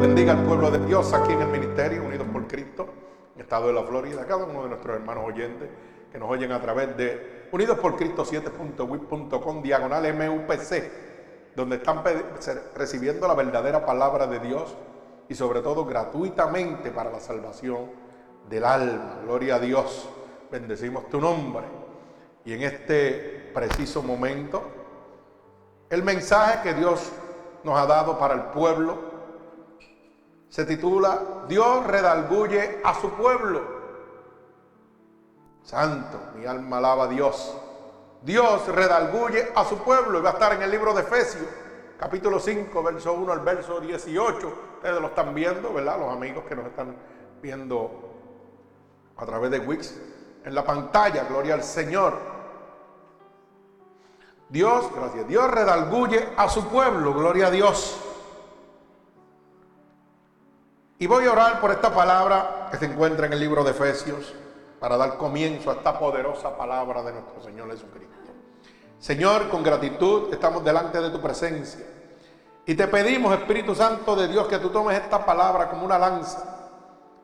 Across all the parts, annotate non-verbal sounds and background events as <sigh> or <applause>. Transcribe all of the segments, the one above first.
bendiga al pueblo de Dios aquí en el ministerio, unidos por Cristo, estado de la Florida, cada uno de nuestros hermanos oyentes que nos oyen a través de unidos por Cristo 7.wip.com, diagonal MUPC, donde están recibiendo la verdadera palabra de Dios y sobre todo gratuitamente para la salvación del alma. Gloria a Dios, bendecimos tu nombre. Y en este preciso momento, el mensaje que Dios nos ha dado para el pueblo se titula Dios redalguye a su pueblo. Santo, mi alma alaba a Dios. Dios redalguye a su pueblo y va a estar en el libro de Efesios, capítulo 5, verso 1 al verso 18. Ustedes lo están viendo, ¿verdad? Los amigos que nos están viendo a través de Wix en la pantalla, gloria al Señor. Dios, gracias, Dios redalguye a su pueblo, gloria a Dios. Y voy a orar por esta palabra que se encuentra en el libro de Efesios para dar comienzo a esta poderosa palabra de nuestro Señor Jesucristo. Señor, con gratitud estamos delante de tu presencia. Y te pedimos, Espíritu Santo de Dios, que tú tomes esta palabra como una lanza,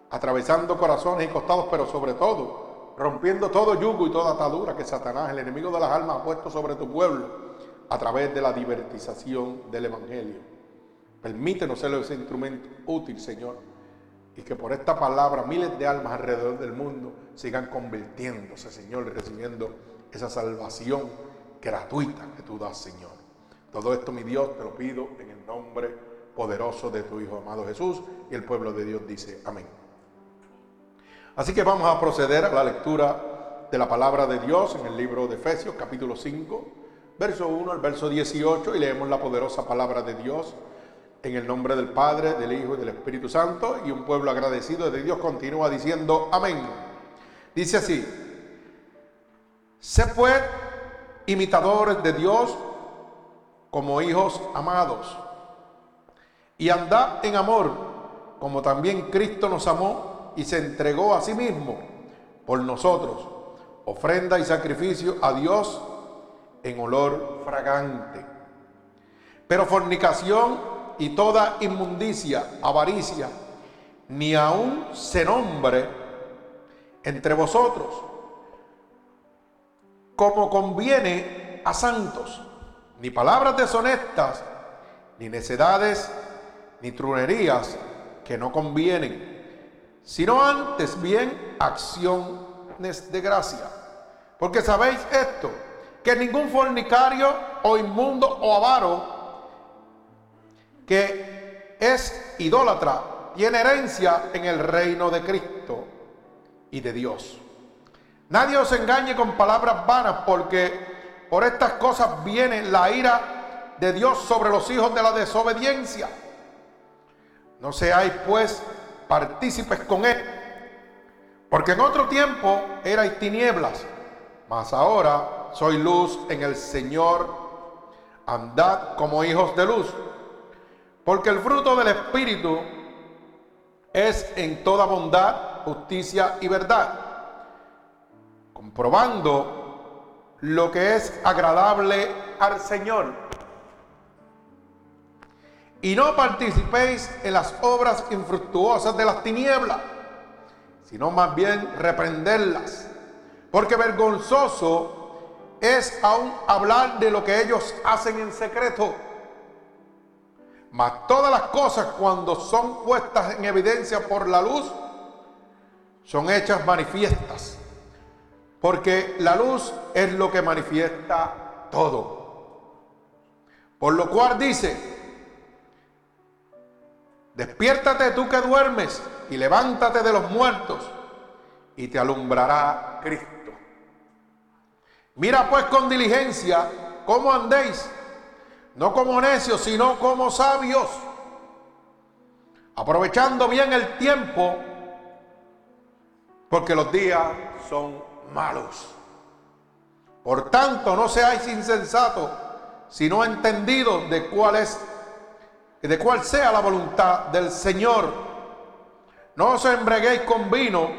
atravesando corazones y costados, pero sobre todo rompiendo todo yugo y toda atadura que Satanás, el enemigo de las almas, ha puesto sobre tu pueblo a través de la divertización del Evangelio. Permítenos ser ese instrumento útil, Señor. Y que por esta palabra miles de almas alrededor del mundo sigan convirtiéndose, Señor, y recibiendo esa salvación gratuita que tú das, Señor. Todo esto, mi Dios, te lo pido en el nombre poderoso de tu Hijo amado Jesús. Y el pueblo de Dios dice, amén. Así que vamos a proceder a la lectura de la palabra de Dios en el libro de Efesios, capítulo 5, verso 1 al verso 18, y leemos la poderosa palabra de Dios en el nombre del Padre, del Hijo y del Espíritu Santo. Y un pueblo agradecido de Dios continúa diciendo amén. Dice así, sé pues imitadores de Dios como hijos amados. Y andad en amor, como también Cristo nos amó y se entregó a sí mismo por nosotros, ofrenda y sacrificio a Dios en olor fragante. Pero fornicación y toda inmundicia, avaricia, ni aún se nombre entre vosotros, como conviene a santos, ni palabras deshonestas, ni necedades, ni trunerías que no convienen, sino antes bien acciones de gracia. Porque sabéis esto, que ningún fornicario o inmundo o avaro, que es idólatra, tiene herencia en el reino de Cristo y de Dios. Nadie os engañe con palabras vanas, porque por estas cosas viene la ira de Dios sobre los hijos de la desobediencia. No seáis pues partícipes con él, porque en otro tiempo erais tinieblas, mas ahora soy luz en el Señor. Andad como hijos de luz porque el fruto del Espíritu es en toda bondad, justicia y verdad, comprobando lo que es agradable al Señor. Y no participéis en las obras infructuosas de las tinieblas, sino más bien reprenderlas. Porque vergonzoso es aún hablar de lo que ellos hacen en secreto. Mas todas las cosas cuando son puestas en evidencia por la luz, son hechas manifiestas. Porque la luz es lo que manifiesta todo. Por lo cual dice, despiértate tú que duermes y levántate de los muertos y te alumbrará Cristo. Mira pues con diligencia cómo andéis no como necios, sino como sabios, aprovechando bien el tiempo, porque los días son malos. Por tanto, no seáis insensatos, sino entendidos de cuál es de cuál sea la voluntad del Señor. No os embreguéis con vino,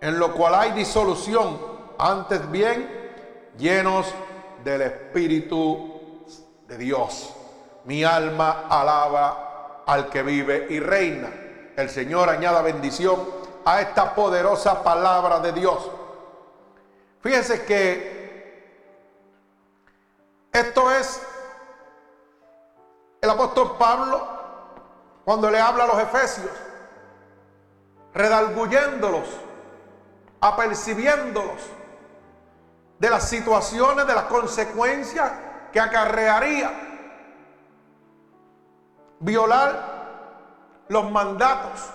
en lo cual hay disolución, antes bien llenos del Espíritu de Dios. Mi alma alaba al que vive y reina. El Señor añada bendición a esta poderosa palabra de Dios. Fíjense que esto es el apóstol Pablo cuando le habla a los efesios, redalguyéndolos, apercibiéndolos de las situaciones, de las consecuencias que acarrearía violar los mandatos,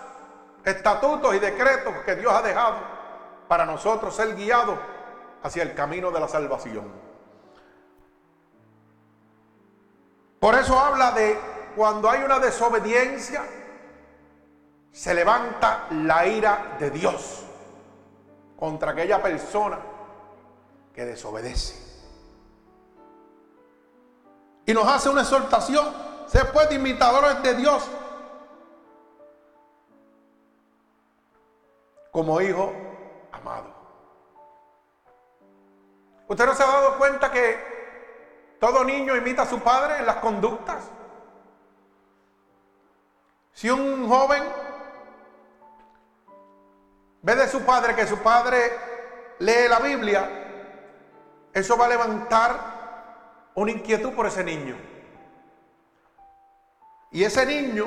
estatutos y decretos que Dios ha dejado para nosotros ser guiados hacia el camino de la salvación. Por eso habla de cuando hay una desobediencia, se levanta la ira de Dios contra aquella persona que desobedece. Y nos hace una exhortación, se puede imitadores de Dios como hijo amado. ¿Usted no se ha dado cuenta que todo niño imita a su padre en las conductas? Si un joven ve de su padre que su padre lee la Biblia, eso va a levantar una inquietud por ese niño. Y ese niño,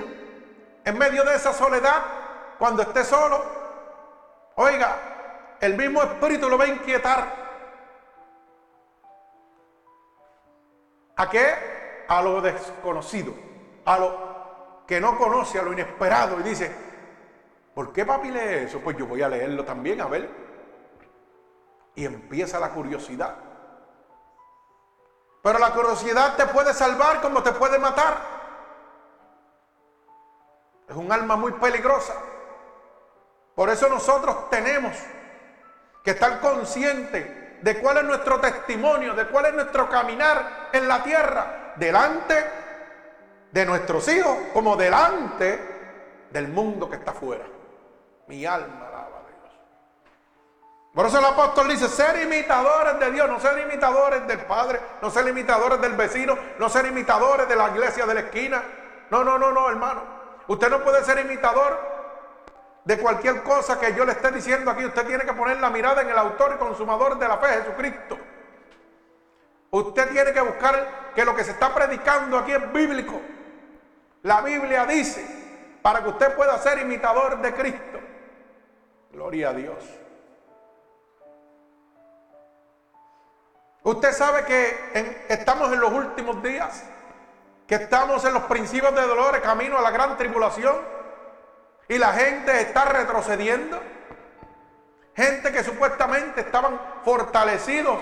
en medio de esa soledad, cuando esté solo, oiga, el mismo espíritu lo va a inquietar. ¿A qué? A lo desconocido, a lo que no conoce, a lo inesperado. Y dice, ¿por qué papi lee eso? Pues yo voy a leerlo también, a ver. Y empieza la curiosidad. Pero la curiosidad te puede salvar como te puede matar. Es un alma muy peligrosa. Por eso nosotros tenemos que estar conscientes de cuál es nuestro testimonio, de cuál es nuestro caminar en la tierra, delante de nuestros hijos como delante del mundo que está afuera. Mi alma por eso el apóstol dice, ser imitadores de Dios, no ser imitadores del Padre, no ser imitadores del vecino, no ser imitadores de la iglesia de la esquina. No, no, no, no, hermano. Usted no puede ser imitador de cualquier cosa que yo le esté diciendo aquí. Usted tiene que poner la mirada en el autor y consumador de la fe, Jesucristo. Usted tiene que buscar que lo que se está predicando aquí es bíblico. La Biblia dice, para que usted pueda ser imitador de Cristo. Gloria a Dios. Usted sabe que estamos en los últimos días, que estamos en los principios de dolores, camino a la gran tribulación, y la gente está retrocediendo. Gente que supuestamente estaban fortalecidos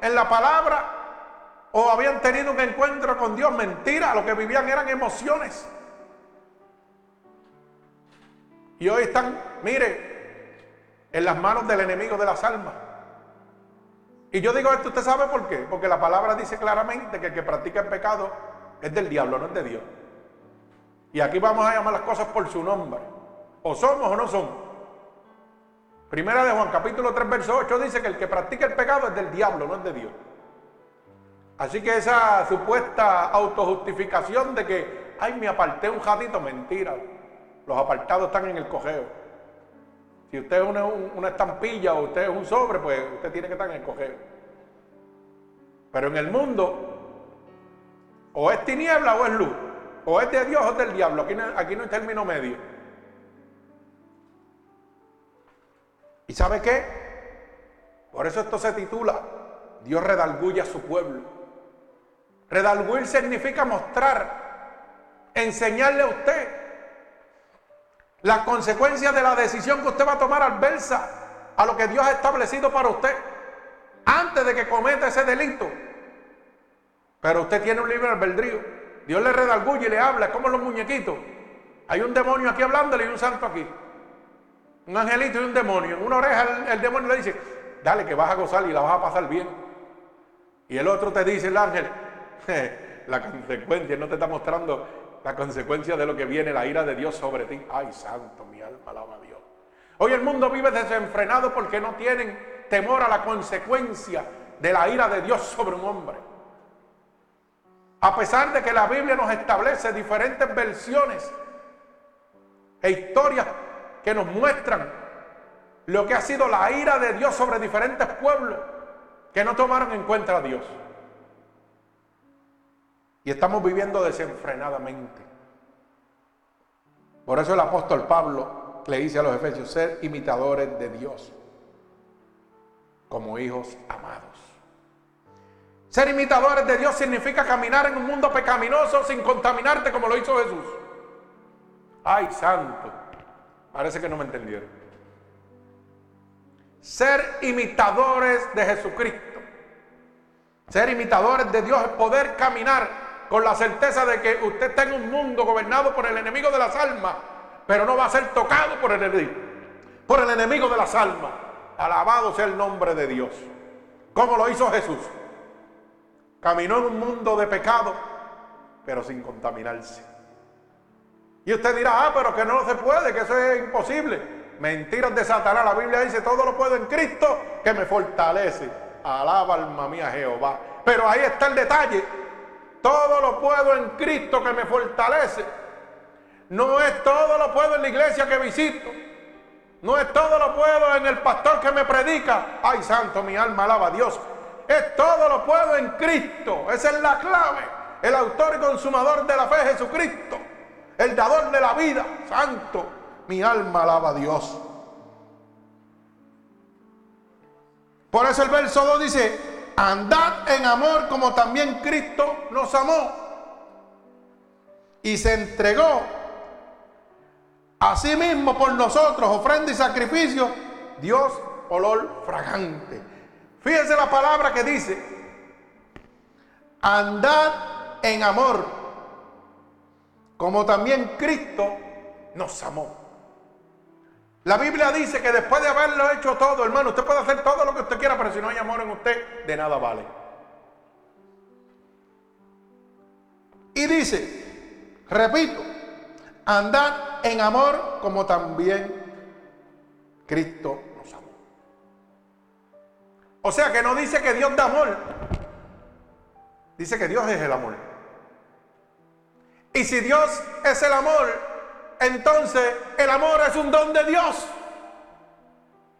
en la palabra o habían tenido un encuentro con Dios. Mentira, lo que vivían eran emociones. Y hoy están, mire, en las manos del enemigo de las almas. Y yo digo esto, ¿usted sabe por qué? Porque la palabra dice claramente que el que practica el pecado es del diablo, no es de Dios. Y aquí vamos a llamar las cosas por su nombre. O somos o no somos. Primera de Juan, capítulo 3, verso 8 dice que el que practica el pecado es del diablo, no es de Dios. Así que esa supuesta autojustificación de que, ay, me aparté un jadito, mentira. Los apartados están en el cojeo. Si usted es una, estampilla o usted es un sobre, pues usted tiene que estar en el. Pero en el mundo, o es tiniebla o es luz. O es de Dios o es del diablo. Aquí no, aquí no hay término medio. ¿Y sabe qué? Por eso esto se titula Dios redalguye a su pueblo. Redalguir significa mostrar, enseñarle a usted las consecuencias de la decisión que usted va a tomar adversa a lo que Dios ha establecido para usted antes de que cometa ese delito. Pero usted tiene un libre albedrío. Dios le redalguye y le habla, es como los muñequitos. Hay un demonio aquí hablándole y un santo aquí. Un angelito y un demonio. En una oreja el, demonio le dice, dale que vas a gozar y la vas a pasar bien. Y el otro te dice, el ángel, <laughs> la consecuencia no te está mostrando la consecuencia de lo que viene, la ira de Dios sobre ti. Ay, santo, mi alma alaba a Dios. Hoy el mundo vive desenfrenado porque no tienen temor a la consecuencia de la ira de Dios sobre un hombre. A pesar de que la Biblia nos establece diferentes versiones e historias que nos muestran lo que ha sido la ira de Dios sobre diferentes pueblos que no tomaron en cuenta a Dios. Y estamos viviendo desenfrenadamente. Por eso el apóstol Pablo le dice a los efesios, ser imitadores de Dios como hijos amados. Ser imitadores de Dios significa caminar en un mundo pecaminoso sin contaminarte como lo hizo Jesús. Ay, santo. Parece que no me entendieron. Ser imitadores de Jesucristo. Ser imitadores de Dios es poder caminar con la certeza de que usted está en un mundo gobernado por el enemigo de las almas, pero no va a ser tocado por el enemigo, por el enemigo de las almas. Alabado sea el nombre de Dios. Como lo hizo Jesús. Caminó en un mundo de pecado, pero sin contaminarse. Y usted dirá, ah, pero que no se puede, que eso es imposible. Mentiras de Satanás. La Biblia dice, todo lo puedo en Cristo que me fortalece. Alaba alma mía Jehová. Pero ahí está el detalle. Todo lo puedo en Cristo que me fortalece. No es todo lo puedo en la iglesia que visito. No es todo lo puedo en el pastor que me predica. Ay, santo, mi alma alaba a Dios. Es todo lo puedo en Cristo. Esa es la clave. El autor y consumador de la fe, Jesucristo. El dador de la vida. Santo. Mi alma alaba a Dios. Por eso el verso 2 dice, andad en amor como también Cristo nos amó. Y se entregó a sí mismo por nosotros, ofrenda y sacrificio, Dios olor fragante. Fíjense la palabra que dice, andad en amor, como también Cristo nos amó. La Biblia dice que después de haberlo hecho todo, hermano, usted puede hacer todo lo que usted quiera, pero si no hay amor en usted, de nada vale. Y dice, repito, andad en amor como también Cristo o sea que no dice que Dios da amor. Dice que Dios es el amor. Y si Dios es el amor, entonces el amor es un don de Dios.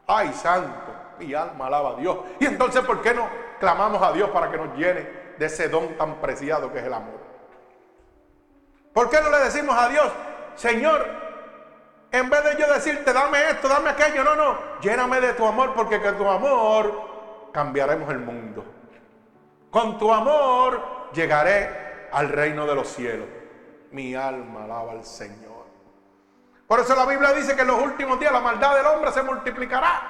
Ay, santo, mi alma alaba a Dios. Y entonces, ¿por qué no clamamos a Dios para que nos llene de ese don tan preciado que es el amor? ¿Por qué no le decimos a Dios, Señor, en vez de yo decirte, dame esto, dame aquello, no, no, lléname de tu amor, porque que tu amor cambiaremos el mundo. Con tu amor llegaré al reino de los cielos. Mi alma alaba al Señor. Por eso la Biblia dice que en los últimos días la maldad del hombre se multiplicará.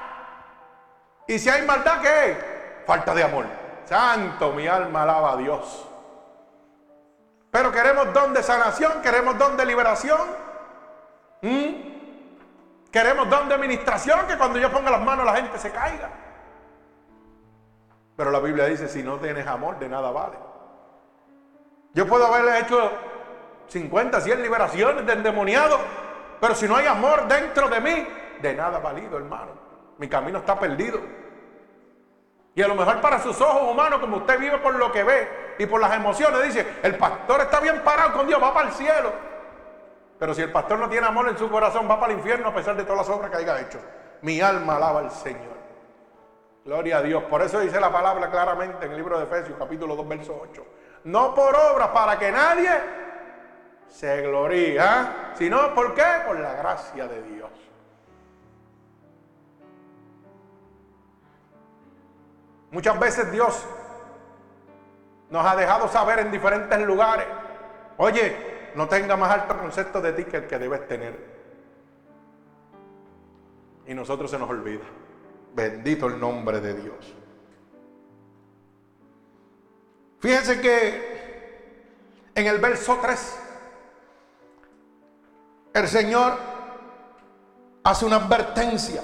Y si hay maldad, ¿qué? Falta de amor. Santo, mi alma alaba a Dios. Pero queremos don de sanación, queremos don de liberación. ¿Mm? Queremos don de administración, que cuando yo ponga las manos la gente se caiga. Pero la Biblia dice, si no tienes amor, de nada vale. Yo puedo haberle hecho 50, 100 liberaciones de endemoniado, pero si no hay amor dentro de mí, de nada valido, hermano. Mi camino está perdido. Y a lo mejor para sus ojos humanos, como usted vive por lo que ve y por las emociones, dice, el pastor está bien parado con Dios, va para el cielo. Pero si el pastor no tiene amor en su corazón, va para el infierno a pesar de todas las obras que haya hecho. Mi alma alaba al Señor. Gloria a Dios. Por eso dice la palabra claramente en el libro de Efesios, capítulo 2, verso 8. No por obras para que nadie se gloríe, ¿ah? sino ¿por qué? Por la gracia de Dios. Muchas veces Dios nos ha dejado saber en diferentes lugares, oye, no tenga más alto concepto de ti que el que debes tener. Y nosotros se nos olvida. Bendito el nombre de Dios. Fíjense que en el verso 3, el Señor hace una advertencia.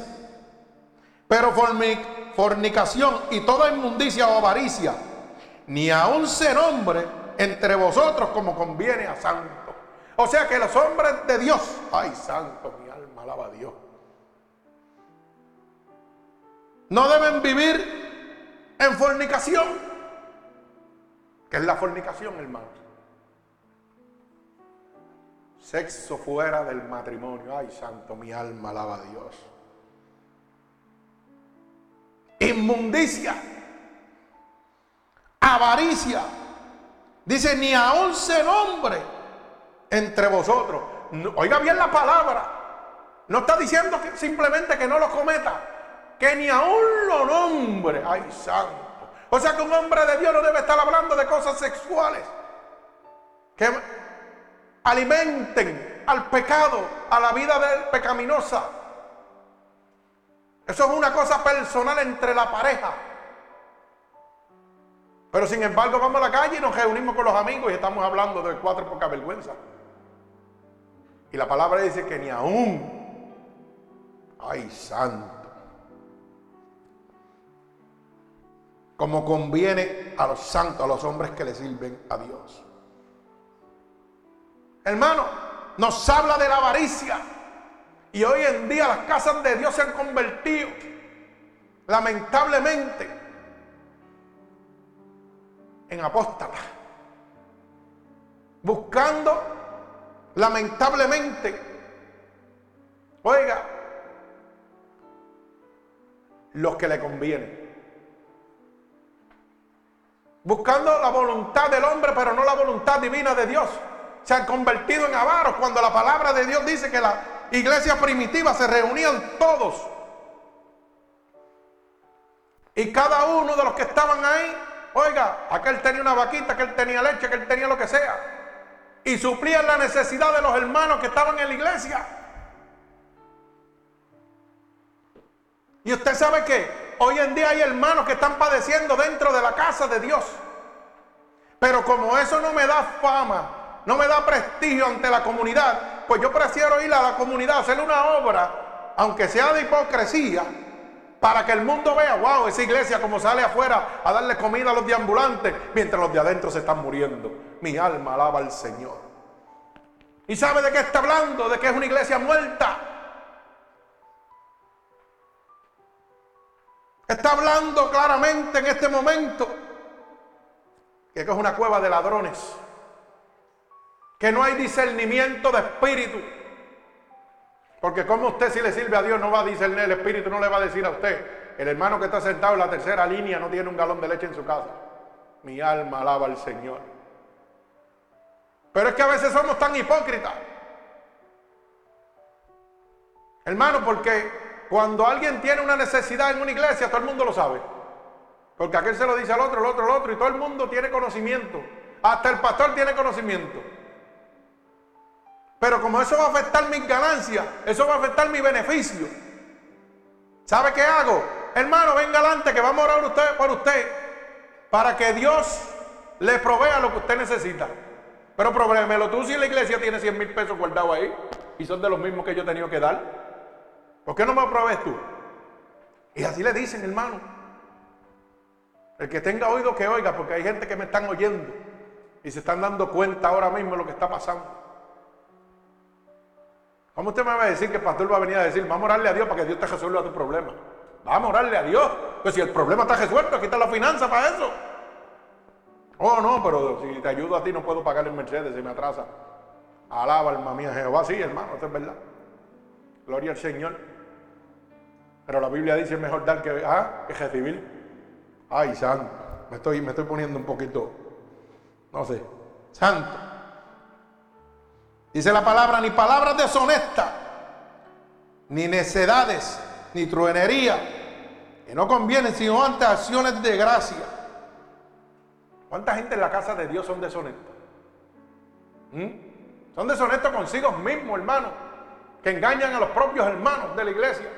Pero fornicación y toda inmundicia o avaricia, ni aun se nombre entre vosotros como conviene a santo. O sea que los hombres de Dios, ay santo, mi alma alaba a Dios no deben vivir en fornicación. ¿Qué es la fornicación, hermano? Sexo fuera del matrimonio. Ay, santo, mi alma alaba a Dios. Inmundicia. Avaricia. Dice, ni aún se nombre entre vosotros. Oiga bien la palabra. No está diciendo que simplemente que no lo cometa, que ni aún lo nombre. Ay, santo. O sea que un hombre de Dios no debe estar hablando de cosas sexuales. Que alimenten al pecado, a la vida del pecaminosa. Eso es una cosa personal entre la pareja. Pero sin embargo vamos a la calle y nos reunimos con los amigos y estamos hablando de cuatro poca vergüenza. Y la palabra dice que ni aún, ay santo, como conviene a los santos, a los hombres que le sirven a Dios. Hermano, nos habla de la avaricia. Y hoy en día las casas de Dios se han convertido, lamentablemente, en apóstatas. Buscando, lamentablemente, oiga, los que le convienen. Buscando la voluntad del hombre, pero no la voluntad divina de Dios se han convertido en avaros cuando la palabra de Dios dice que la iglesia primitiva se reunían todos. Y cada uno de los que estaban ahí, oiga, aquel tenía una vaquita, aquel tenía leche, aquel tenía lo que sea. Y suplían la necesidad de los hermanos que estaban en la iglesia. Y usted sabe que hoy en día hay hermanos que están padeciendo dentro de la casa de Dios. Pero como eso no me da fama, no me da prestigio ante la comunidad, pues yo prefiero ir a la comunidad, hacerle una obra, aunque sea de hipocresía, para que el mundo vea, wow, esa iglesia como sale afuera a darle comida a los deambulantes, mientras los de adentro se están muriendo. Mi alma alaba al Señor. ¿Y sabe de qué está hablando? De que es una iglesia muerta. Está hablando claramente en este momento que es una cueva de ladrones que no hay discernimiento de espíritu. Porque como usted si le sirve a Dios no va a discernir el espíritu, no le va a decir a usted, el hermano que está sentado en la tercera línea no tiene un galón de leche en su casa. Mi alma alaba al Señor. Pero es que a veces somos tan hipócritas. Hermano, porque cuando alguien tiene una necesidad en una iglesia, todo el mundo lo sabe. Porque aquel se lo dice al otro, el otro, al otro, y todo el mundo tiene conocimiento. Hasta el pastor tiene conocimiento. Pero como eso va a afectar mis ganancias, eso va a afectar mi beneficio. ¿Sabe qué hago? Hermano, venga adelante que vamos a orar por usted para que Dios le provea lo que usted necesita. Pero probémelo tú si la iglesia tiene 100 mil pesos guardados ahí y son de los mismos que yo he tenido que dar. ¿Por qué no me provees tú? Y así le dicen, hermano. El que tenga oído que oiga, porque hay gente que me están oyendo y se están dando cuenta ahora mismo de lo que está pasando. ¿Cómo usted me va a decir que el pastor va a venir a decir, vamos a orarle a Dios para que Dios te resuelva tu problema? Vamos a orarle a Dios. Pues si el problema está resuelto, aquí está la finanza para eso. Oh, no, pero si te ayudo a ti no puedo pagar el Mercedes si me atrasa. Alaba alma mía Jehová. Sí, hermano, eso es verdad. Gloria al Señor. Pero la Biblia dice es mejor dar que, ah, que recibir. Ay, santo. Me estoy, me estoy poniendo un poquito, no sé, santo. Dice la palabra, ni palabras deshonestas, ni necedades, ni truenería, que no convienen sino ante acciones de gracia. ¿Cuánta gente en la casa de Dios son deshonestos? ¿Mm? Son deshonestos consigo mismos, hermano, que engañan a los propios hermanos de la iglesia,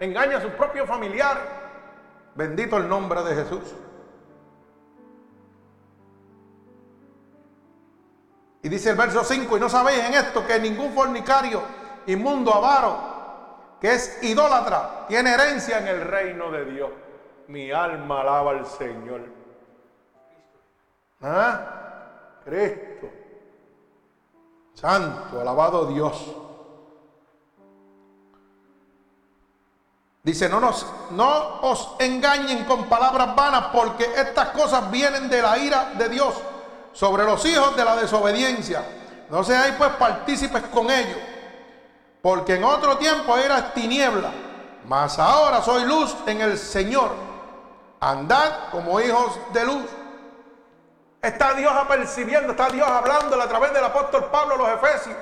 engañan a sus propios familiares. Bendito el nombre de Jesús. Y dice el verso 5, y no sabéis en esto que ningún fornicario, inmundo, avaro, que es idólatra, tiene herencia en el reino de Dios. Mi alma alaba al Señor. ¿Ah? Cristo. Santo, alabado Dios. Dice, no, nos, no os engañen con palabras vanas porque estas cosas vienen de la ira de Dios sobre los hijos de la desobediencia, No seáis pues partícipes con ellos, porque en otro tiempo era tiniebla, mas ahora soy luz en el Señor. Andad como hijos de luz. Está Dios apercibiendo, está Dios hablándole a través del apóstol Pablo a los Efesios.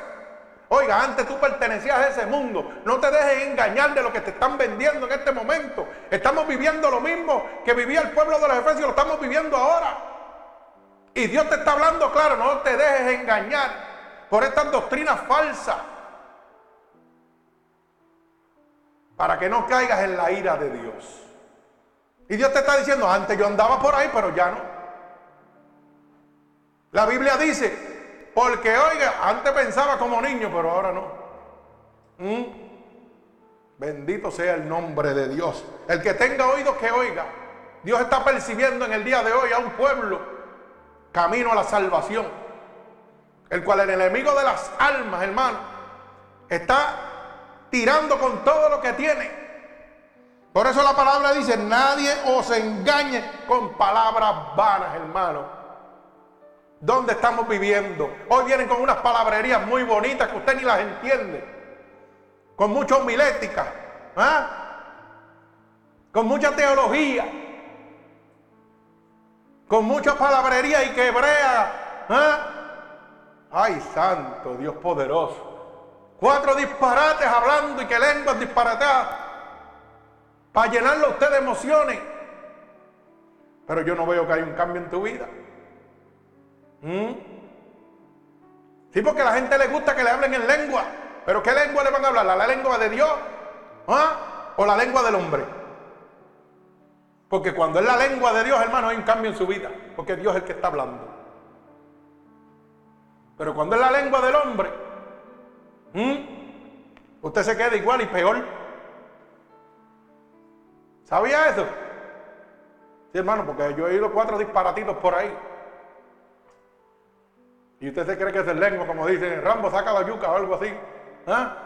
Oiga, antes tú pertenecías a ese mundo. No te dejes engañar de lo que te están vendiendo en este momento. Estamos viviendo lo mismo que vivía el pueblo de los Efesios, lo estamos viviendo ahora. Y Dios te está hablando claro, no te dejes engañar por estas doctrinas falsas. Para que no caigas en la ira de Dios. Y Dios te está diciendo, antes yo andaba por ahí, pero ya no. La Biblia dice, porque oiga, antes pensaba como niño, pero ahora no. ¿Mm? Bendito sea el nombre de Dios. El que tenga oídos que oiga. Dios está percibiendo en el día de hoy a un pueblo camino a la salvación. El cual el enemigo de las almas, hermano, está tirando con todo lo que tiene. Por eso la palabra dice, nadie os engañe con palabras vanas, hermano. ¿Dónde estamos viviendo? Hoy vienen con unas palabrerías muy bonitas que usted ni las entiende. Con mucha homilética. ¿ah? Con mucha teología. Con mucha palabrería y quebrea. ¿ah? Ay, santo Dios poderoso. Cuatro disparates hablando y que lenguas disparatadas. Para llenarlo a usted de emociones. Pero yo no veo que hay un cambio en tu vida. ¿Mm? Sí, porque a la gente le gusta que le hablen en lengua. Pero ¿qué lengua le van a hablar? ¿La lengua de Dios? ¿Ah? ¿O la lengua del hombre? Porque cuando es la lengua de Dios, hermano, hay un cambio en su vida. Porque Dios es el que está hablando. Pero cuando es la lengua del hombre, usted se queda igual y peor. ¿Sabía eso? Sí, hermano, porque yo he oído cuatro disparatitos por ahí. Y usted se cree que es el lengua, como dicen, Rambo saca la yuca o algo así. ¿Ah?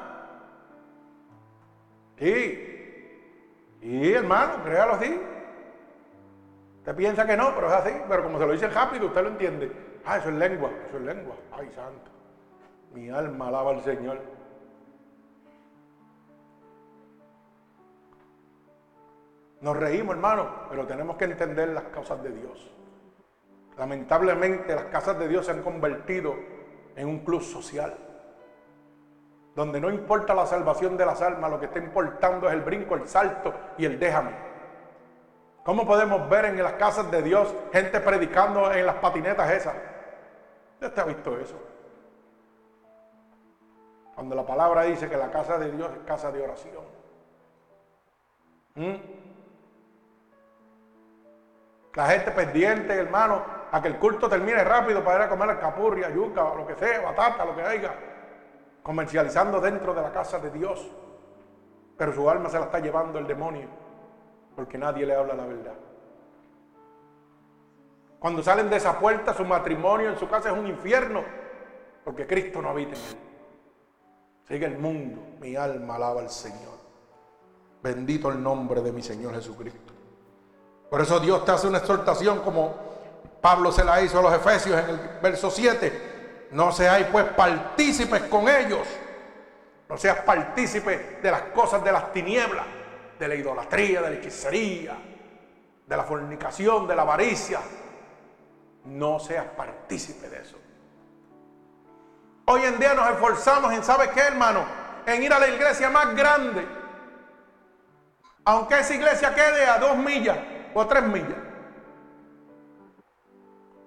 Sí. Y hermano, créalo así. Usted piensa que no, pero es así. Pero como se lo dice rápido, usted lo entiende. Ah, eso es lengua, eso es lengua. Ay, santo. Mi alma alaba al Señor. Nos reímos, hermano, pero tenemos que entender las causas de Dios. Lamentablemente las casas de Dios se han convertido en un club social, donde no importa la salvación de las almas, lo que está importando es el brinco, el salto y el déjame. ¿Cómo podemos ver en las casas de Dios gente predicando en las patinetas esas? ¿Usted ha visto eso? Cuando la palabra dice que la casa de Dios es casa de oración. ¿Mm? La gente pendiente, hermano, a que el culto termine rápido para ir a comer capurria, yuca, lo que sea, batata, lo que haya, comercializando dentro de la casa de Dios. Pero su alma se la está llevando el demonio, porque nadie le habla la verdad. Cuando salen de esa puerta, su matrimonio en su casa es un infierno, porque Cristo no habita en él. Sigue el mundo, mi alma alaba al Señor. Bendito el nombre de mi Señor Jesucristo. Por eso Dios te hace una exhortación como Pablo se la hizo a los Efesios en el verso 7. No seáis pues partícipes con ellos. No seas partícipe de las cosas de las tinieblas, de la idolatría, de la hechicería, de la fornicación, de la avaricia. No seas partícipe de eso. Hoy en día nos esforzamos en, ¿sabe qué, hermano? En ir a la iglesia más grande. Aunque esa iglesia quede a dos millas o tres millas.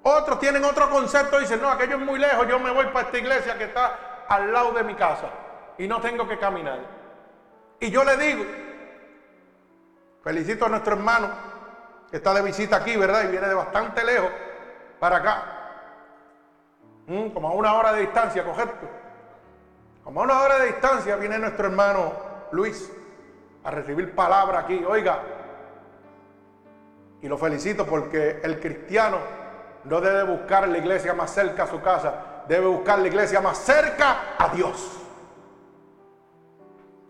Otros tienen otro concepto, dicen, no, aquello es muy lejos, yo me voy para esta iglesia que está al lado de mi casa y no tengo que caminar. Y yo le digo, felicito a nuestro hermano que está de visita aquí, ¿verdad? Y viene de bastante lejos para acá. Mm, como a una hora de distancia, correcto. Como a una hora de distancia viene nuestro hermano Luis a recibir palabra aquí. Oiga, y lo felicito porque el cristiano no debe buscar la iglesia más cerca a su casa, debe buscar la iglesia más cerca a Dios.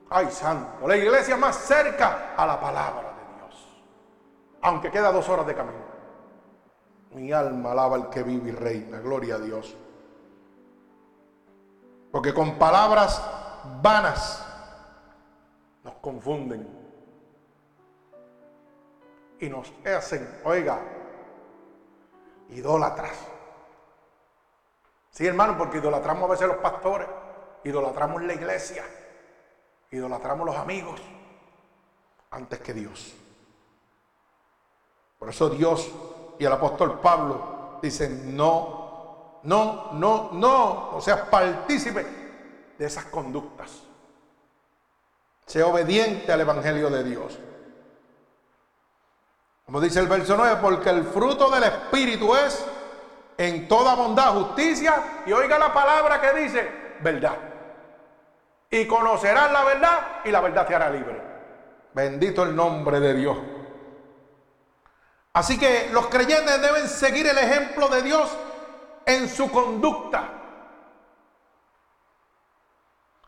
Ay, santo, la iglesia más cerca a la palabra. Aunque queda dos horas de camino. Mi alma alaba al que vive y reina. Gloria a Dios. Porque con palabras vanas nos confunden y nos hacen, oiga, idólatras. Sí, hermano, porque idolatramos a veces los pastores, idolatramos la iglesia, idolatramos los amigos antes que Dios. Por eso Dios y el apóstol Pablo dicen, no, no, no, no, o sea, partícipe de esas conductas. Sea obediente al Evangelio de Dios. Como dice el verso 9, porque el fruto del Espíritu es en toda bondad, justicia, y oiga la palabra que dice, verdad. Y conocerás la verdad y la verdad te hará libre. Bendito el nombre de Dios. Así que los creyentes deben seguir el ejemplo de Dios en su conducta.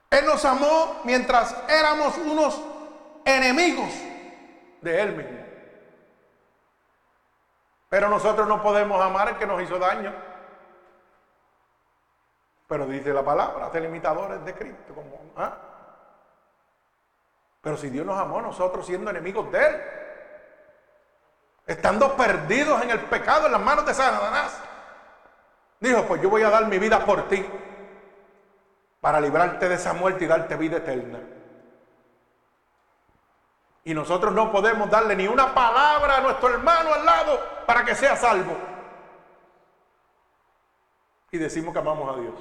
Él nos amó mientras éramos unos enemigos de Él mismo. Pero nosotros no podemos amar al que nos hizo daño. Pero dice la palabra, ser imitadores de Cristo. Como, ¿ah? Pero si Dios nos amó, nosotros siendo enemigos de Él, estando perdidos en el pecado, en las manos de Satanás, dijo, pues yo voy a dar mi vida por ti, para librarte de esa muerte y darte vida eterna. Y nosotros no podemos darle ni una palabra a nuestro hermano al lado para que sea salvo. Y decimos que amamos a Dios.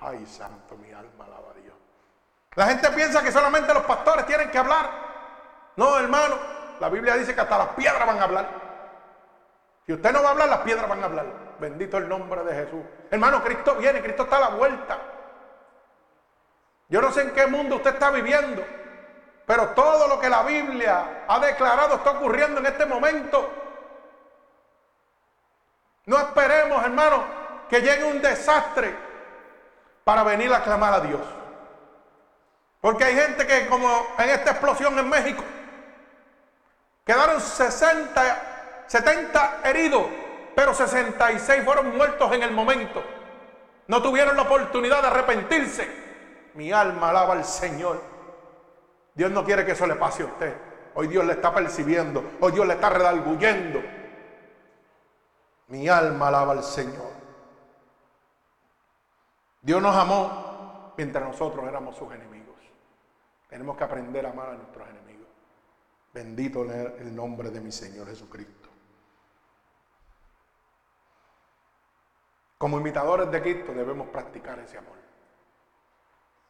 Ay, santo, mi alma alaba a Dios. La gente piensa que solamente los pastores tienen que hablar. No, hermano, la Biblia dice que hasta las piedras van a hablar. Si usted no va a hablar, las piedras van a hablar. Bendito el nombre de Jesús. Hermano, Cristo viene, Cristo está a la vuelta. Yo no sé en qué mundo usted está viviendo. Pero todo lo que la Biblia ha declarado está ocurriendo en este momento. No esperemos, hermano, que llegue un desastre para venir a clamar a Dios. Porque hay gente que, como en esta explosión en México, quedaron 60, 70 heridos, pero 66 fueron muertos en el momento. No tuvieron la oportunidad de arrepentirse. Mi alma alaba al Señor. Dios no quiere que eso le pase a usted. Hoy Dios le está percibiendo. Hoy Dios le está redalguyendo. Mi alma alaba al Señor. Dios nos amó mientras nosotros éramos sus enemigos. Tenemos que aprender a amar a nuestros enemigos. Bendito el nombre de mi Señor Jesucristo. Como imitadores de Cristo debemos practicar ese amor.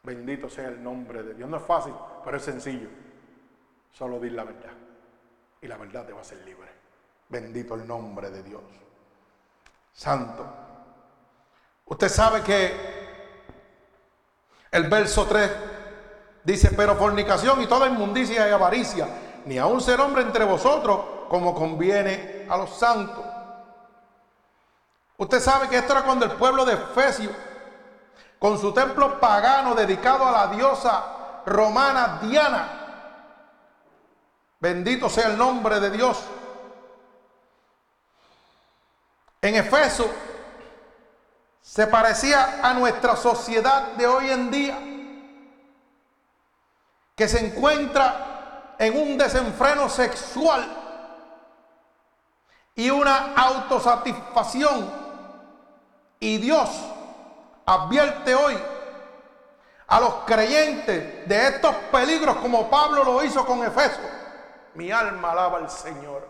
Bendito sea el nombre de Dios. No es fácil, pero es sencillo. Solo dir la verdad. Y la verdad te va a hacer libre. Bendito el nombre de Dios. Santo. Usted sabe que el verso 3 dice, pero fornicación y toda inmundicia y avaricia, ni aun ser hombre entre vosotros como conviene a los santos. Usted sabe que esto era cuando el pueblo de Efesios con su templo pagano dedicado a la diosa romana Diana. Bendito sea el nombre de Dios. En Efeso se parecía a nuestra sociedad de hoy en día, que se encuentra en un desenfreno sexual y una autosatisfacción. Y Dios advierte hoy a los creyentes de estos peligros como Pablo lo hizo con Efeso. Mi alma alaba al Señor.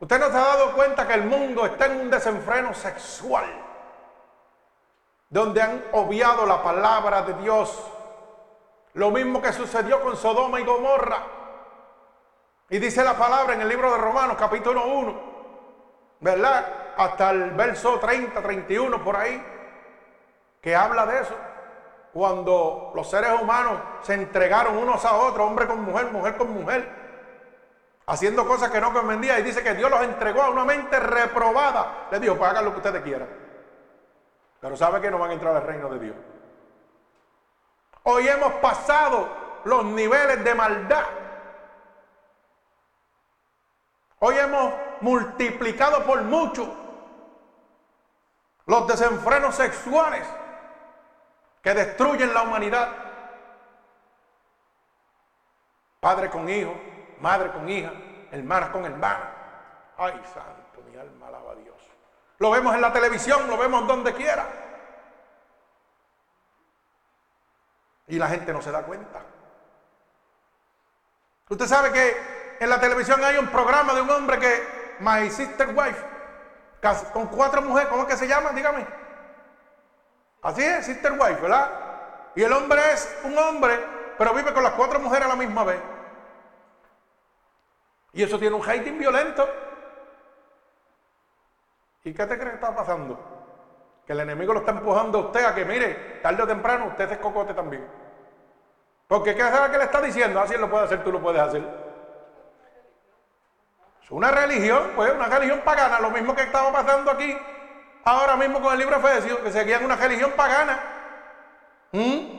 Usted no se ha dado cuenta que el mundo está en un desenfreno sexual, donde han obviado la palabra de Dios. Lo mismo que sucedió con Sodoma y Gomorra. Y dice la palabra en el libro de Romanos capítulo 1, ¿verdad? hasta el verso 30, 31 por ahí, que habla de eso. Cuando los seres humanos se entregaron unos a otros, hombre con mujer, mujer con mujer, haciendo cosas que no convendía y dice que Dios los entregó a una mente reprobada. Le dijo, pues hagan lo que ustedes quieran. Pero sabe que no van a entrar al reino de Dios. Hoy hemos pasado los niveles de maldad. Hoy hemos multiplicado por mucho los desenfrenos sexuales que destruyen la humanidad. Padre con hijo, madre con hija, hermana con hermana. Ay, santo, mi alma alaba. Lo vemos en la televisión, lo vemos donde quiera. Y la gente no se da cuenta. Usted sabe que en la televisión hay un programa de un hombre que, My Sister Wife, con cuatro mujeres, ¿cómo es que se llama? Dígame. Así es, Sister Wife, ¿verdad? Y el hombre es un hombre, pero vive con las cuatro mujeres a la misma vez. Y eso tiene un hating violento. ¿Y qué te crees que está pasando? Que el enemigo lo está empujando a usted a que, mire, tarde o temprano usted es cocote también. Porque ¿qué sabe que le está diciendo? Así él lo puede hacer, tú lo puedes hacer. Es una religión, pues una religión pagana, lo mismo que estaba pasando aquí ahora mismo con el libro de Efesios, que seguían una religión pagana. ¿Mm?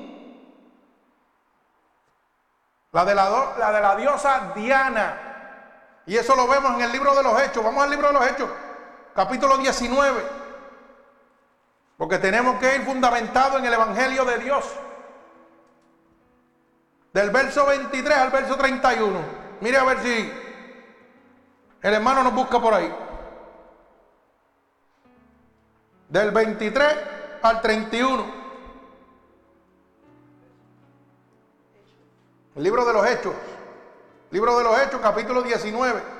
La, de la, la de la diosa Diana. Y eso lo vemos en el libro de los Hechos. Vamos al libro de los Hechos, capítulo 19. Porque tenemos que ir fundamentado en el Evangelio de Dios. Del verso 23 al verso 31. Mire a ver si el hermano nos busca por ahí. Del 23 al 31. El libro de los Hechos. Libro de los Hechos, capítulo 19.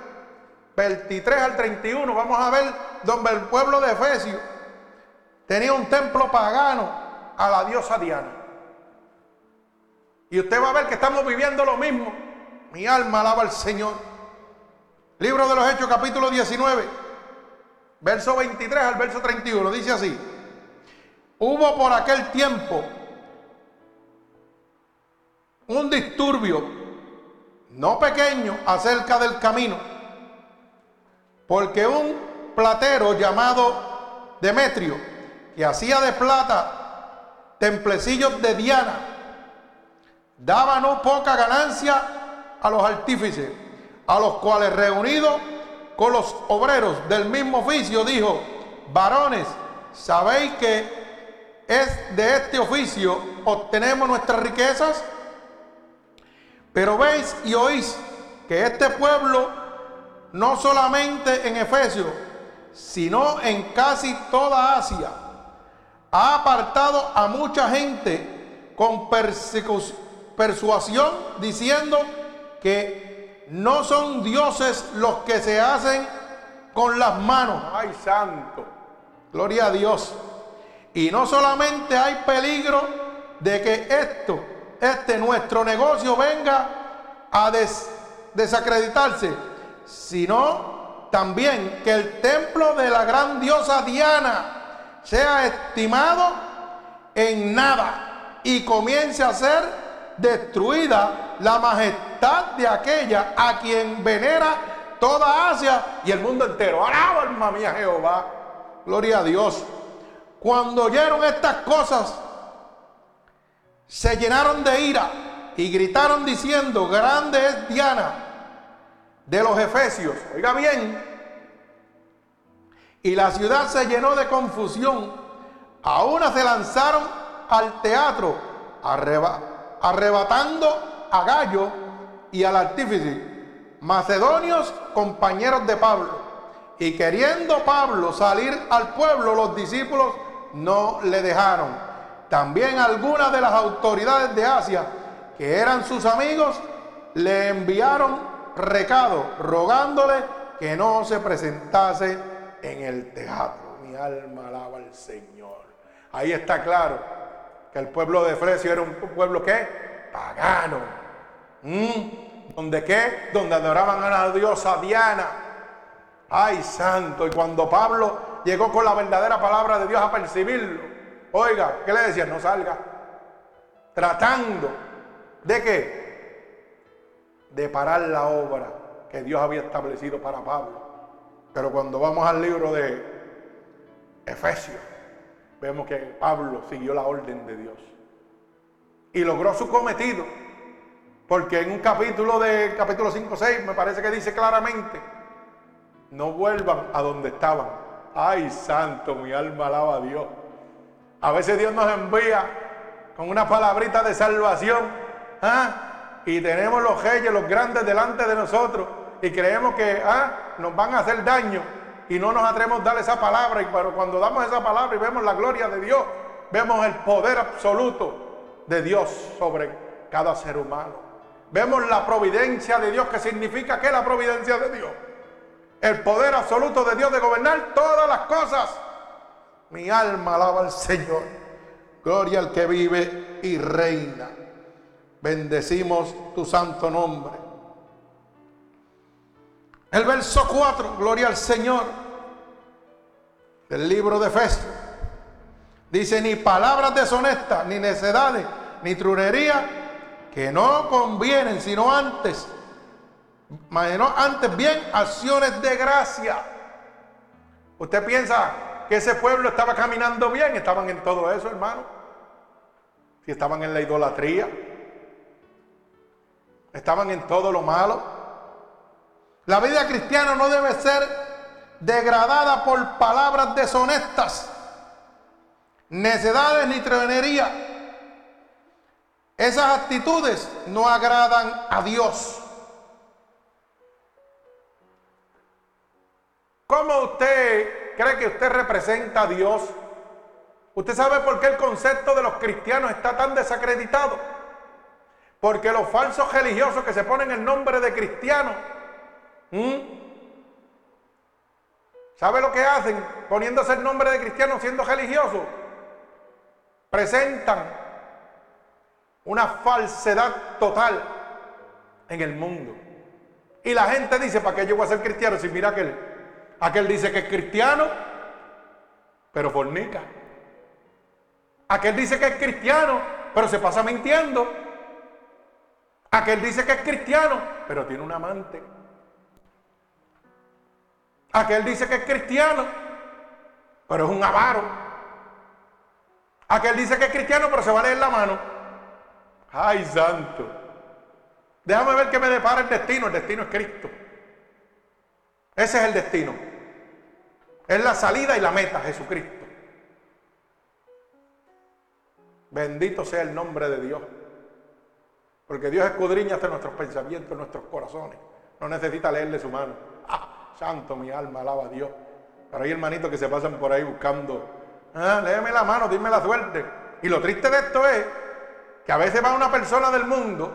23 al 31. Vamos a ver donde el pueblo de Efesio tenía un templo pagano a la diosa Diana. Y usted va a ver que estamos viviendo lo mismo. Mi alma alaba al Señor. Libro de los Hechos, capítulo 19, verso 23 al verso 31. Dice así. Hubo por aquel tiempo un disturbio, no pequeño, acerca del camino. Porque un platero llamado Demetrio, que hacía de plata templecillos de Diana, daba no poca ganancia a los artífices, a los cuales reunidos con los obreros del mismo oficio, dijo, varones, ¿sabéis que es de este oficio obtenemos nuestras riquezas? Pero veis y oís que este pueblo, no solamente en Efesio, sino en casi toda Asia, ha apartado a mucha gente con persuasión diciendo que no son dioses los que se hacen con las manos. Ay, santo. Gloria a Dios. Y no solamente hay peligro de que esto, este nuestro negocio venga a desacreditarse, sino también que el templo de la gran diosa Diana sea estimado en nada y comience a ser destruida la majestad de aquella a quien venera toda Asia y el mundo entero. Alaba alma mía Jehová. Gloria a Dios. Cuando oyeron estas cosas, se llenaron de ira y gritaron diciendo, grande es Diana de los Efesios. Oiga bien. Y la ciudad se llenó de confusión. A una se lanzaron al teatro, arreba, arrebatando a Gallo y al artífice, macedonios compañeros de Pablo. Y queriendo Pablo salir al pueblo, los discípulos no le dejaron. También algunas de las autoridades de Asia, que eran sus amigos, le enviaron recado rogándole que no se presentase en el teatro. Mi alma alaba al Señor. Ahí está claro que el pueblo de Efesio era un pueblo que pagano. ¿Mm? ¿Donde qué? Donde adoraban a la diosa Diana. Ay, santo. Y cuando Pablo llegó con la verdadera palabra de Dios a percibirlo, oiga, ¿qué le decía? No salga. Tratando de qué? De parar la obra que Dios había establecido para Pablo. Pero cuando vamos al libro de Efesios, vemos que Pablo siguió la orden de Dios y logró su cometido. Porque en un capítulo de capítulo 5 6 me parece que dice claramente, no vuelvan a donde estaban, Ay, santo, mi alma alaba a Dios. A veces Dios nos envía con una palabrita de salvación. ¿ah? Y tenemos los reyes, los grandes delante de nosotros. Y creemos que ¿ah? nos van a hacer daño. Y no nos atrevemos a dar esa palabra. Y cuando damos esa palabra y vemos la gloria de Dios, vemos el poder absoluto de Dios sobre cada ser humano. Vemos la providencia de Dios, que significa que la providencia de Dios. El poder absoluto de Dios de gobernar todas las cosas. Mi alma alaba al Señor. Gloria al que vive y reina. Bendecimos tu santo nombre. El verso 4, gloria al Señor, del libro de Efesios. Dice, ni palabras deshonestas, ni necedades, ni trunería, que no convienen, sino antes, antes bien acciones de gracia. Usted piensa que ese pueblo estaba caminando bien, estaban en todo eso, hermano. Si estaban en la idolatría, estaban en todo lo malo. La vida cristiana no debe ser degradada por palabras deshonestas, necedades ni trenería. Esas actitudes no agradan a Dios. ¿Cómo usted cree que usted representa a Dios? ¿Usted sabe por qué el concepto de los cristianos está tan desacreditado? Porque los falsos religiosos que se ponen el nombre de cristiano, ¿sabe lo que hacen poniéndose el nombre de cristiano siendo religioso? Presentan una falsedad total en el mundo. Y la gente dice, ¿para qué yo voy a ser cristiano si mira aquel? Aquel dice que es cristiano, pero fornica. Aquel dice que es cristiano, pero se pasa mintiendo. Aquel dice que es cristiano, pero tiene un amante. Aquel dice que es cristiano, pero es un avaro. Aquel dice que es cristiano, pero se va a leer la mano. Ay, santo. Déjame ver qué me depara el destino. El destino es Cristo. Ese es el destino. Es la salida y la meta, Jesucristo. Bendito sea el nombre de Dios. Porque Dios escudriña hasta nuestros pensamientos, nuestros corazones. No necesita leerle su mano. Ah, santo mi alma, alaba a Dios. Pero hay hermanitos que se pasan por ahí buscando. Ah, léeme la mano, dime la suerte. Y lo triste de esto es que a veces va una persona del mundo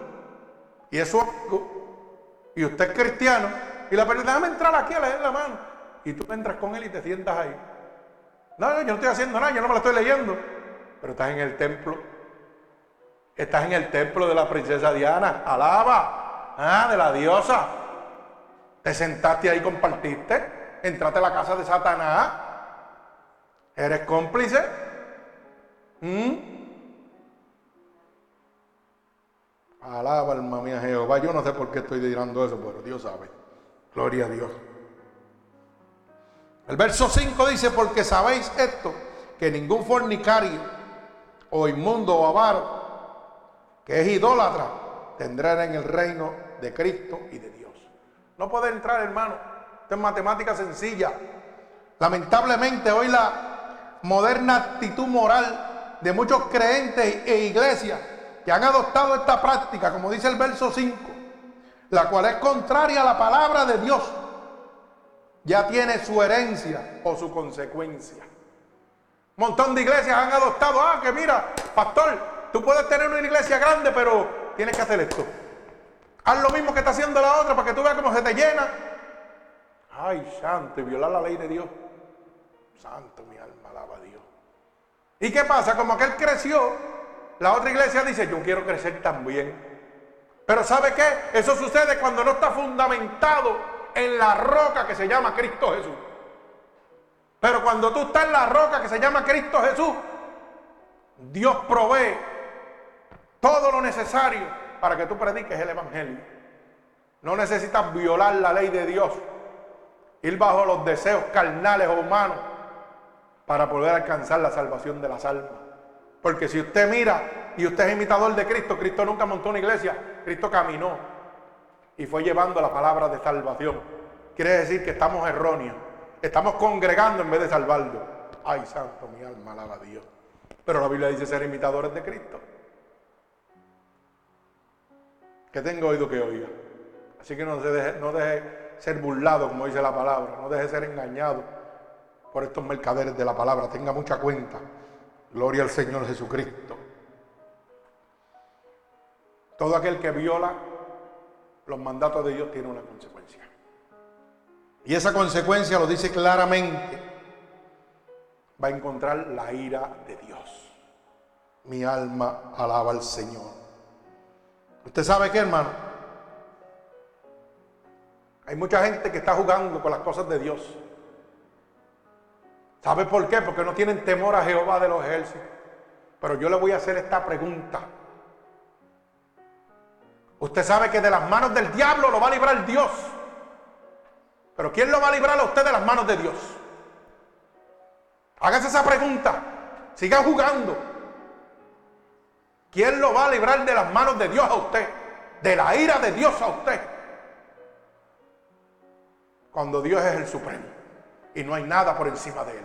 y es su amigo, y usted es cristiano, y la persona, déjame entrar aquí a leer la mano. Y tú entras con él y te sientas ahí. No, yo no estoy haciendo nada, yo no me la estoy leyendo. Pero estás en el templo. Estás en el templo de la princesa Diana. Alaba. Ah, de la diosa. Te sentaste ahí, compartiste. Entraste a la casa de Satanás. ¿Eres cómplice? ¿Mm? Alaba alma mía Jehová. Yo no sé por qué estoy dirando eso, pero Dios sabe. Gloria a Dios. El verso 5 dice, porque sabéis esto, que ningún fornicario o inmundo o avaro, que es idólatra, tendrá en el reino de Cristo y de Dios. No puede entrar, hermano. Esto es matemática sencilla. Lamentablemente hoy la moderna actitud moral de muchos creyentes e iglesias que han adoptado esta práctica, como dice el verso 5, la cual es contraria a la palabra de Dios, ya tiene su herencia o su consecuencia. Un montón de iglesias han adoptado, ah, que mira, pastor, tú puedes tener una iglesia grande, pero tienes que hacer esto. Haz lo mismo que está haciendo la otra para que tú veas cómo se te llena. Ay, santo, y violar la ley de Dios. Santo, mi alma alaba a Dios. ¿Y qué pasa? Como aquel creció, la otra iglesia dice, yo quiero crecer también. Pero ¿sabe qué? Eso sucede cuando no está fundamentado en la roca que se llama Cristo Jesús. Pero cuando tú estás en la roca que se llama Cristo Jesús, Dios provee todo lo necesario para que tú prediques el Evangelio. No necesitas violar la ley de Dios, ir bajo los deseos carnales o humanos para poder alcanzar la salvación de las almas. Porque si usted mira y usted es imitador de Cristo, Cristo nunca montó una iglesia, Cristo caminó y fue llevando la palabra de salvación. Quiere decir que estamos erróneos. Estamos congregando en vez de salvarlo. Ay, santo, mi alma alaba a Dios. Pero la Biblia dice ser imitadores de Cristo. Que tengo oído que oiga. Así que no, deje, no deje ser burlado, como dice la palabra. No deje ser engañado por estos mercaderes de la palabra. Tenga mucha cuenta. Gloria al Señor Jesucristo. Todo aquel que viola los mandatos de Dios tiene una consecuencia. Y esa consecuencia lo dice claramente. Va a encontrar la ira de Dios. Mi alma alaba al Señor. ¿Usted sabe qué, hermano? Hay mucha gente que está jugando con las cosas de Dios. ¿Sabe por qué? Porque no tienen temor a Jehová de los ejércitos. Pero yo le voy a hacer esta pregunta. Usted sabe que de las manos del diablo lo va a librar Dios. Pero ¿quién lo va a librar a usted de las manos de Dios? Hágase esa pregunta. Siga jugando. ¿Quién lo va a librar de las manos de Dios a usted? De la ira de Dios a usted. Cuando Dios es el supremo y no hay nada por encima de él.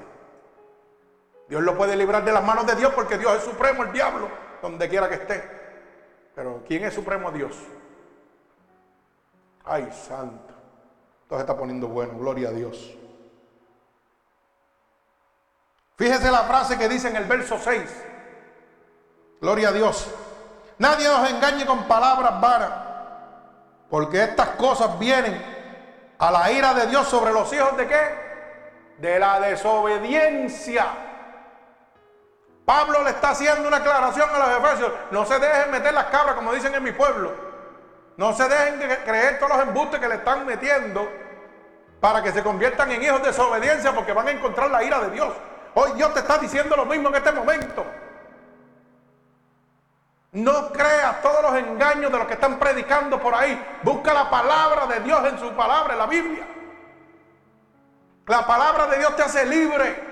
Dios lo puede librar de las manos de Dios porque Dios es supremo, el diablo, donde quiera que esté. Pero ¿quién es supremo Dios? Ay, santo. Entonces está poniendo bueno, gloria a Dios. Fíjese la frase que dice en el verso 6. Gloria a Dios. Nadie os engañe con palabras vanas, porque estas cosas vienen a la ira de Dios sobre los hijos de qué? De la desobediencia. Pablo le está haciendo una aclaración a los efesios. No se dejen meter las cabras, como dicen en mi pueblo. No se dejen de creer todos los embustes que le están metiendo para que se conviertan en hijos de desobediencia porque van a encontrar la ira de Dios. Hoy Dios te está diciendo lo mismo en este momento. No creas todos los engaños de los que están predicando por ahí. Busca la palabra de Dios en su palabra, en la Biblia. La palabra de Dios te hace libre.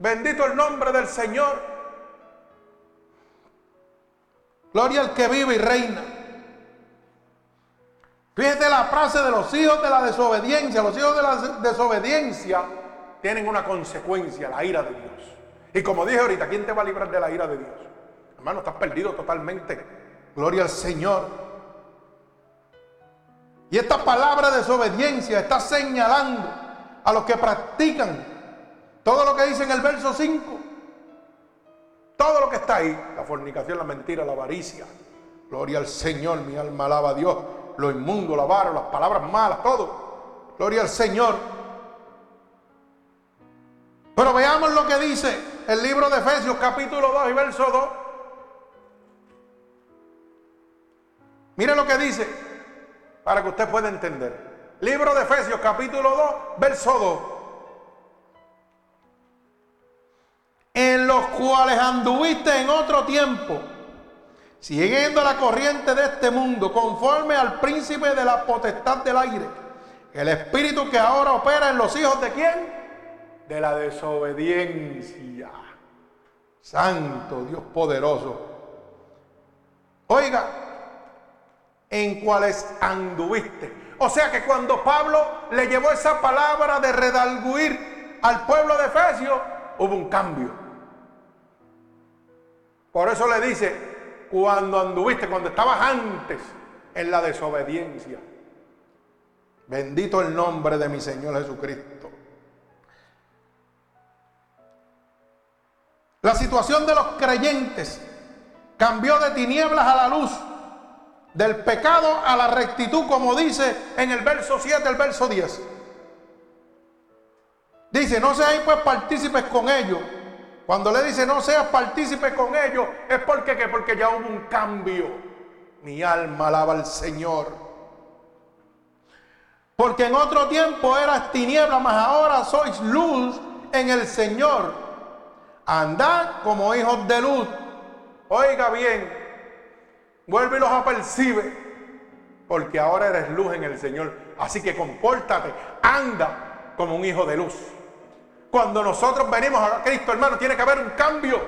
Bendito el nombre del Señor. Gloria al que vive y reina. Fíjate la frase de los hijos de la desobediencia. Los hijos de la desobediencia tienen una consecuencia, la ira de Dios. Y como dije ahorita, ¿quién te va a librar de la ira de Dios? Hermano, estás perdido totalmente. Gloria al Señor. Y esta palabra de desobediencia está señalando a los que practican todo lo que dice en el verso 5. Todo lo que está ahí. La fornicación, la mentira, la avaricia. Gloria al Señor, mi alma alaba a Dios. Lo inmundo, la vara, las palabras malas, todo. Gloria al Señor. Pero veamos lo que dice el libro de Efesios capítulo 2 y verso 2. Mire lo que dice para que usted pueda entender. Libro de Efesios capítulo 2, verso 2. en los cuales anduviste en otro tiempo, siguiendo la corriente de este mundo, conforme al príncipe de la potestad del aire, el espíritu que ahora opera en los hijos de quién? De la desobediencia. Santo Dios poderoso. Oiga, en cuales anduviste. O sea que cuando Pablo le llevó esa palabra de redalguir al pueblo de Efesios, hubo un cambio. Por eso le dice, cuando anduviste, cuando estabas antes en la desobediencia. Bendito el nombre de mi Señor Jesucristo. La situación de los creyentes cambió de tinieblas a la luz, del pecado a la rectitud, como dice en el verso 7, el verso 10. Dice, no seáis pues partícipes con ellos cuando le dice no seas partícipe con ellos, es porque ¿qué? Porque ya hubo un cambio. Mi alma alaba al Señor. Porque en otro tiempo eras tiniebla, mas ahora sois luz en el Señor. Andad como hijos de luz. Oiga bien, vuelve y los apercibe. Porque ahora eres luz en el Señor. Así que compórtate, anda como un hijo de luz. Cuando nosotros venimos a Cristo, hermano, tiene que haber un cambio.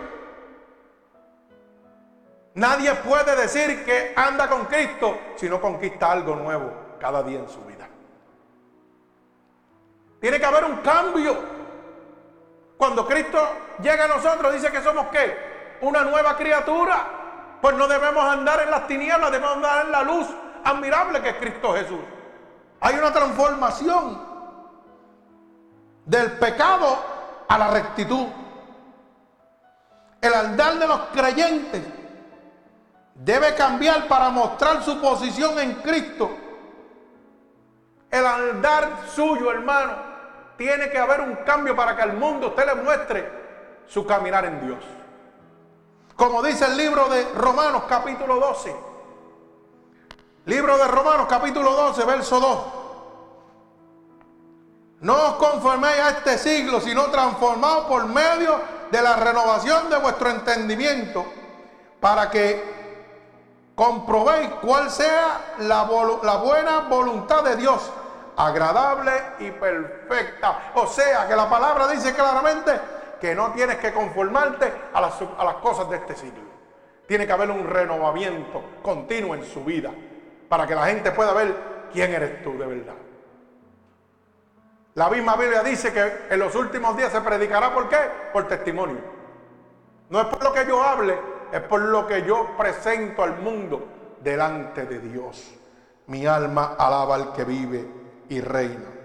Nadie puede decir que anda con Cristo si no conquista algo nuevo cada día en su vida. Tiene que haber un cambio. Cuando Cristo llega a nosotros, dice que somos qué? Una nueva criatura. Pues no debemos andar en las tinieblas, debemos andar en la luz admirable que es Cristo Jesús. Hay una transformación del pecado a la rectitud. El andar de los creyentes debe cambiar para mostrar su posición en Cristo. El andar suyo, hermano, tiene que haber un cambio para que al mundo usted le muestre su caminar en Dios. Como dice el libro de Romanos capítulo 12. Libro de Romanos capítulo 12, verso 2. No os conforméis a este siglo, sino transformados por medio de la renovación de vuestro entendimiento, para que comprobéis cuál sea la, buena voluntad de Dios, agradable y perfecta. O sea, que la palabra dice claramente que no tienes que conformarte a las, cosas de este siglo. Tiene que haber un renovamiento continuo en su vida para que la gente pueda ver quién eres tú de verdad. La misma Biblia dice que en los últimos días se predicará por qué? Por testimonio. No es por lo que yo hable, es por lo que yo presento al mundo delante de Dios. Mi alma alaba al que vive y reina.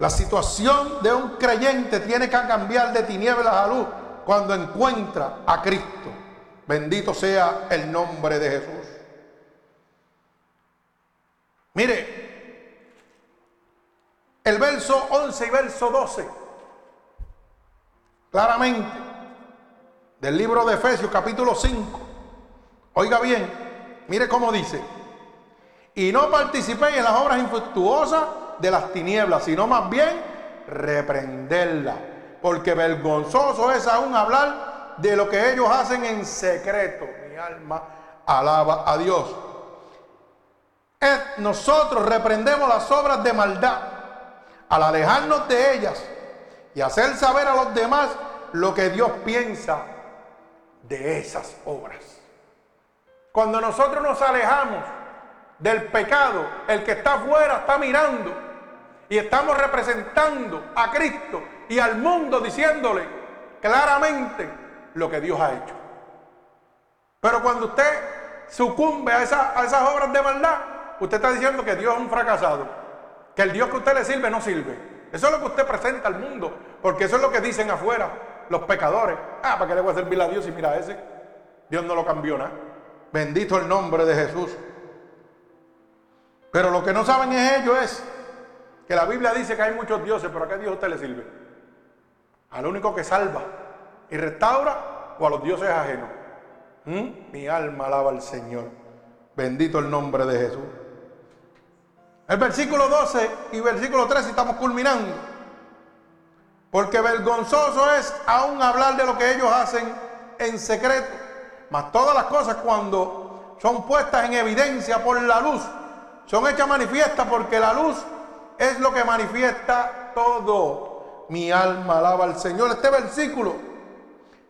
La situación de un creyente tiene que cambiar de tinieblas a luz cuando encuentra a Cristo. Bendito sea el nombre de Jesús. Mire, el verso 11 y verso 12, claramente, del libro de Efesios capítulo 5. Oiga bien, mire cómo dice, y no participéis en las obras infructuosas de las tinieblas, sino más bien reprenderlas, porque vergonzoso es aún hablar de lo que ellos hacen en secreto. Mi alma alaba a Dios. nosotros reprendemos las obras de maldad al alejarnos de ellas y hacer saber a los demás lo que Dios piensa de esas obras. Cuando nosotros nos alejamos del pecado, el que está afuera está mirando y estamos representando a Cristo y al mundo diciéndole claramente lo que Dios ha hecho. Pero cuando usted sucumbe a, a esas obras de maldad, usted está diciendo que Dios es un fracasado, que el Dios que usted le sirve no sirve. Eso es lo que usted presenta al mundo, porque eso es lo que dicen afuera los pecadores. Ah, ¿para qué le voy a servir a Dios y mira ese? Dios no lo cambió nada. Bendito el nombre de Jesús. Pero lo que no saben es ellos es que la Biblia dice que hay muchos dioses, pero ¿a qué Dios usted le sirve? Al único que salva y restaura o a los dioses ajenos. ¿Mm? Mi alma alaba al Señor. Bendito el nombre de Jesús. El versículo 12 y versículo 13 estamos culminando. Porque vergonzoso es aún hablar de lo que ellos hacen en secreto. Mas todas las cosas cuando son puestas en evidencia por la luz, son hechas manifiestas porque la luz es lo que manifiesta todo. Mi alma alaba al Señor. Este versículo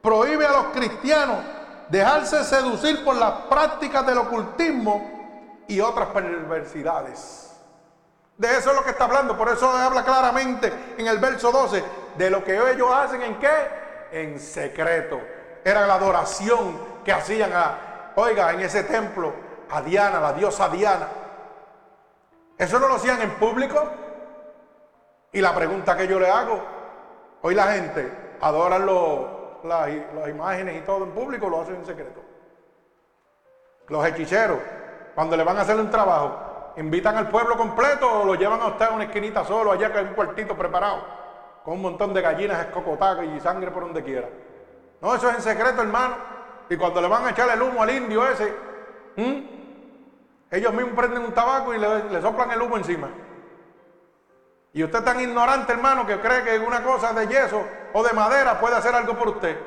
prohíbe a los cristianos dejarse seducir por las prácticas del ocultismo y otras perversidades. De eso es lo que está hablando. Por eso habla claramente en el verso 12 de lo que ellos hacen en qué? En secreto. Era la adoración que hacían a, oiga, en ese templo, a Diana, la diosa Diana. Eso no lo hacían en público. Y la pregunta que yo le hago, hoy la gente adora las, imágenes y todo en público, lo hacen en secreto. Los hechiceros, cuando le van a hacer un trabajo, invitan al pueblo completo o lo llevan a usted a una esquinita solo, allá que hay un cuartito preparado, con un montón de gallinas escocotadas y sangre por donde quiera. No, eso es en secreto, hermano. Y cuando le van a echar el humo al indio ese, ellos mismos prenden un tabaco y le, soplan el humo encima. Y usted es tan ignorante, hermano, que cree que una cosa de yeso o de madera puede hacer algo por usted.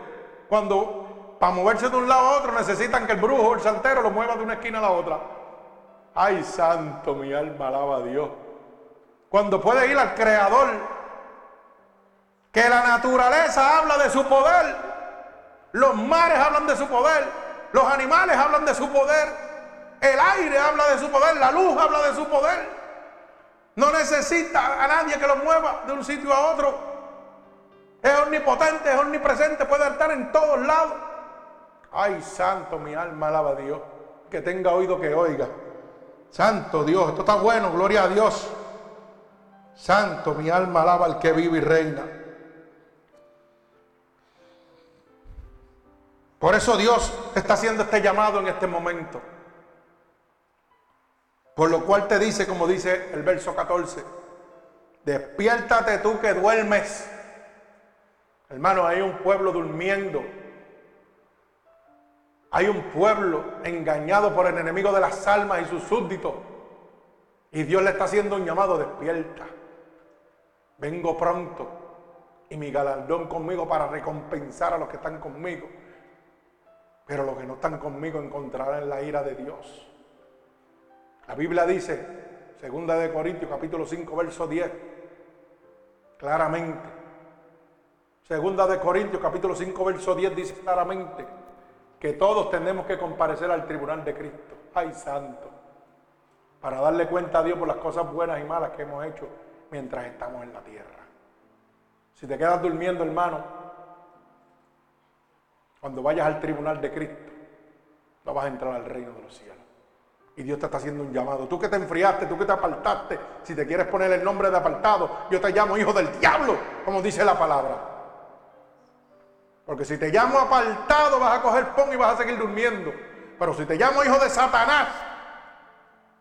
Cuando para moverse de un lado a otro necesitan que el brujo o el santero lo mueva de una esquina a la otra. Ay, santo, mi alma alaba a Dios. Cuando puede ir al Creador, que la naturaleza habla de su poder, los mares hablan de su poder, los animales hablan de su poder, el aire habla de su poder, la luz habla de su poder. No necesita a nadie que lo mueva de un sitio a otro. Es omnipotente, es omnipresente, puede estar en todos lados. Ay, santo, mi alma alaba a Dios. Que tenga oído que oiga. Santo Dios, esto está bueno, gloria a Dios. Santo, mi alma alaba al que vive y reina. Por eso Dios está haciendo este llamado en este momento. Por lo cual te dice, como dice el verso 14, despiértate tú que duermes. Hermano, hay un pueblo durmiendo. Hay un pueblo engañado por el enemigo de las almas y sus súbditos. Y Dios le está haciendo un llamado, despierta. Vengo pronto y mi galardón conmigo para recompensar a los que están conmigo. Pero los que no están conmigo encontrarán la ira de Dios. La Biblia dice, segunda de Corintios capítulo 5 verso 10, claramente. Segunda de Corintios capítulo 5 verso 10 dice claramente que todos tenemos que comparecer al tribunal de Cristo. Ay, santo. Para darle cuenta a Dios por las cosas buenas y malas que hemos hecho mientras estamos en la tierra. Si te quedas durmiendo, hermano, cuando vayas al tribunal de Cristo, no vas a entrar al reino de los cielos. Y Dios te está haciendo un llamado. Tú que te enfriaste, tú que te apartaste, si te quieres poner el nombre de apartado, yo te llamo hijo del diablo, como dice la palabra. Porque si te llamo apartado vas a coger pon y vas a seguir durmiendo. Pero si te llamo hijo de Satanás,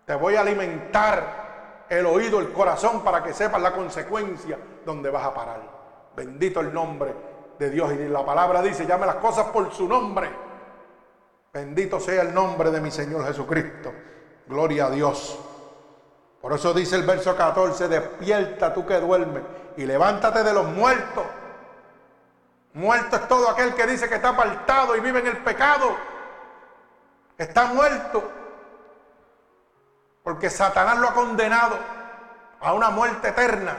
te voy a alimentar el oído, el corazón, para que sepas la consecuencia donde vas a parar. Bendito el nombre de Dios. Y la palabra dice, llame las cosas por su nombre Bendito sea el nombre de mi Señor Jesucristo. Gloria a Dios. Por eso dice el verso 14, despierta tú que duermes y levántate de los muertos. Muerto es todo aquel que dice que está apartado y vive en el pecado. Está muerto. Porque Satanás lo ha condenado a una muerte eterna.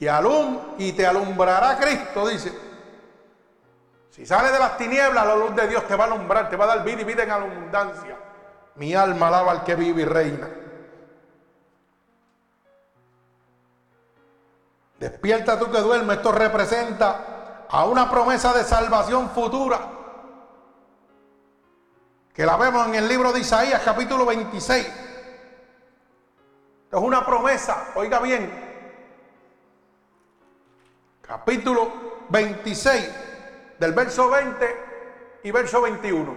Y, y te alumbrará Cristo, dice, si sale de las tinieblas, la luz de Dios te va a alumbrar, te va a dar vida y vida en abundancia. Mi alma alaba al que vive y reina. Despierta tú que duermes. Esto representa a una promesa de salvación futura. Que la vemos en el libro de Isaías, capítulo 26. es una promesa, oiga bien. Capítulo 26 del verso 20 y verso 21.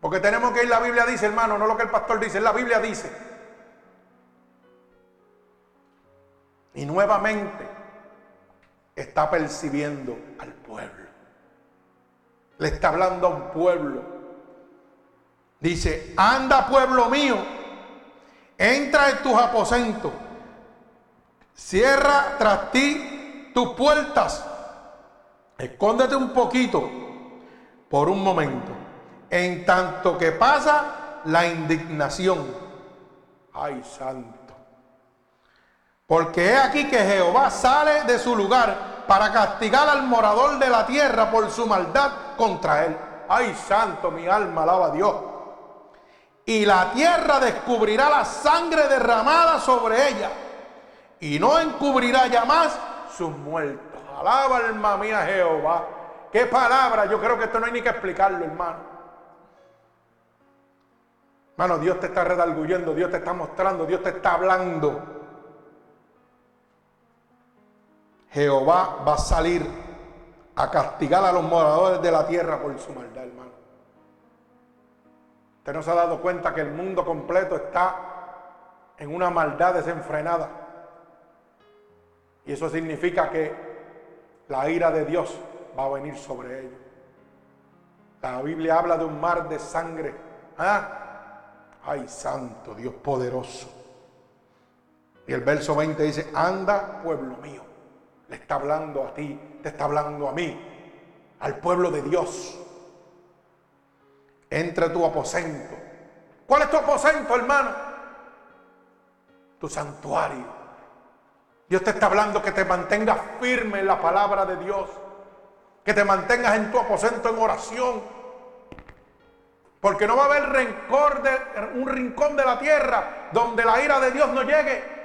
Porque tenemos que ir, la Biblia dice, hermano, no lo que el pastor dice, la Biblia dice. Y nuevamente está percibiendo al pueblo. Le está hablando a un pueblo. Dice, anda pueblo mío, entra en tus aposentos, cierra tras ti tus puertas Escóndete un poquito por un momento, en tanto que pasa la indignación. Ay, santo. Porque he aquí que Jehová sale de su lugar para castigar al morador de la tierra por su maldad contra él. Ay, santo, mi alma alaba a Dios. Y la tierra descubrirá la sangre derramada sobre ella y no encubrirá ya más sus muertos. Alaba alma mía Jehová. Qué palabra. Yo creo que esto no hay ni que explicarlo, hermano. Hermano, Dios te está redarguyendo, Dios te está mostrando, Dios te está hablando. Jehová va a salir a castigar a los moradores de la tierra por su maldad, hermano. Usted no se ha dado cuenta que el mundo completo está en una maldad desenfrenada. Y eso significa que la ira de Dios va a venir sobre ellos. La Biblia habla de un mar de sangre. ¿Ah? Ay, santo Dios poderoso. Y el verso 20 dice, anda pueblo mío. Le está hablando a ti, te está hablando a mí, al pueblo de Dios. Entre tu aposento. ¿Cuál es tu aposento, hermano? Tu santuario. Dios te está hablando que te mantengas firme en la palabra de Dios. Que te mantengas en tu aposento en oración. Porque no va a haber rencor de un rincón de la tierra donde la ira de Dios no llegue.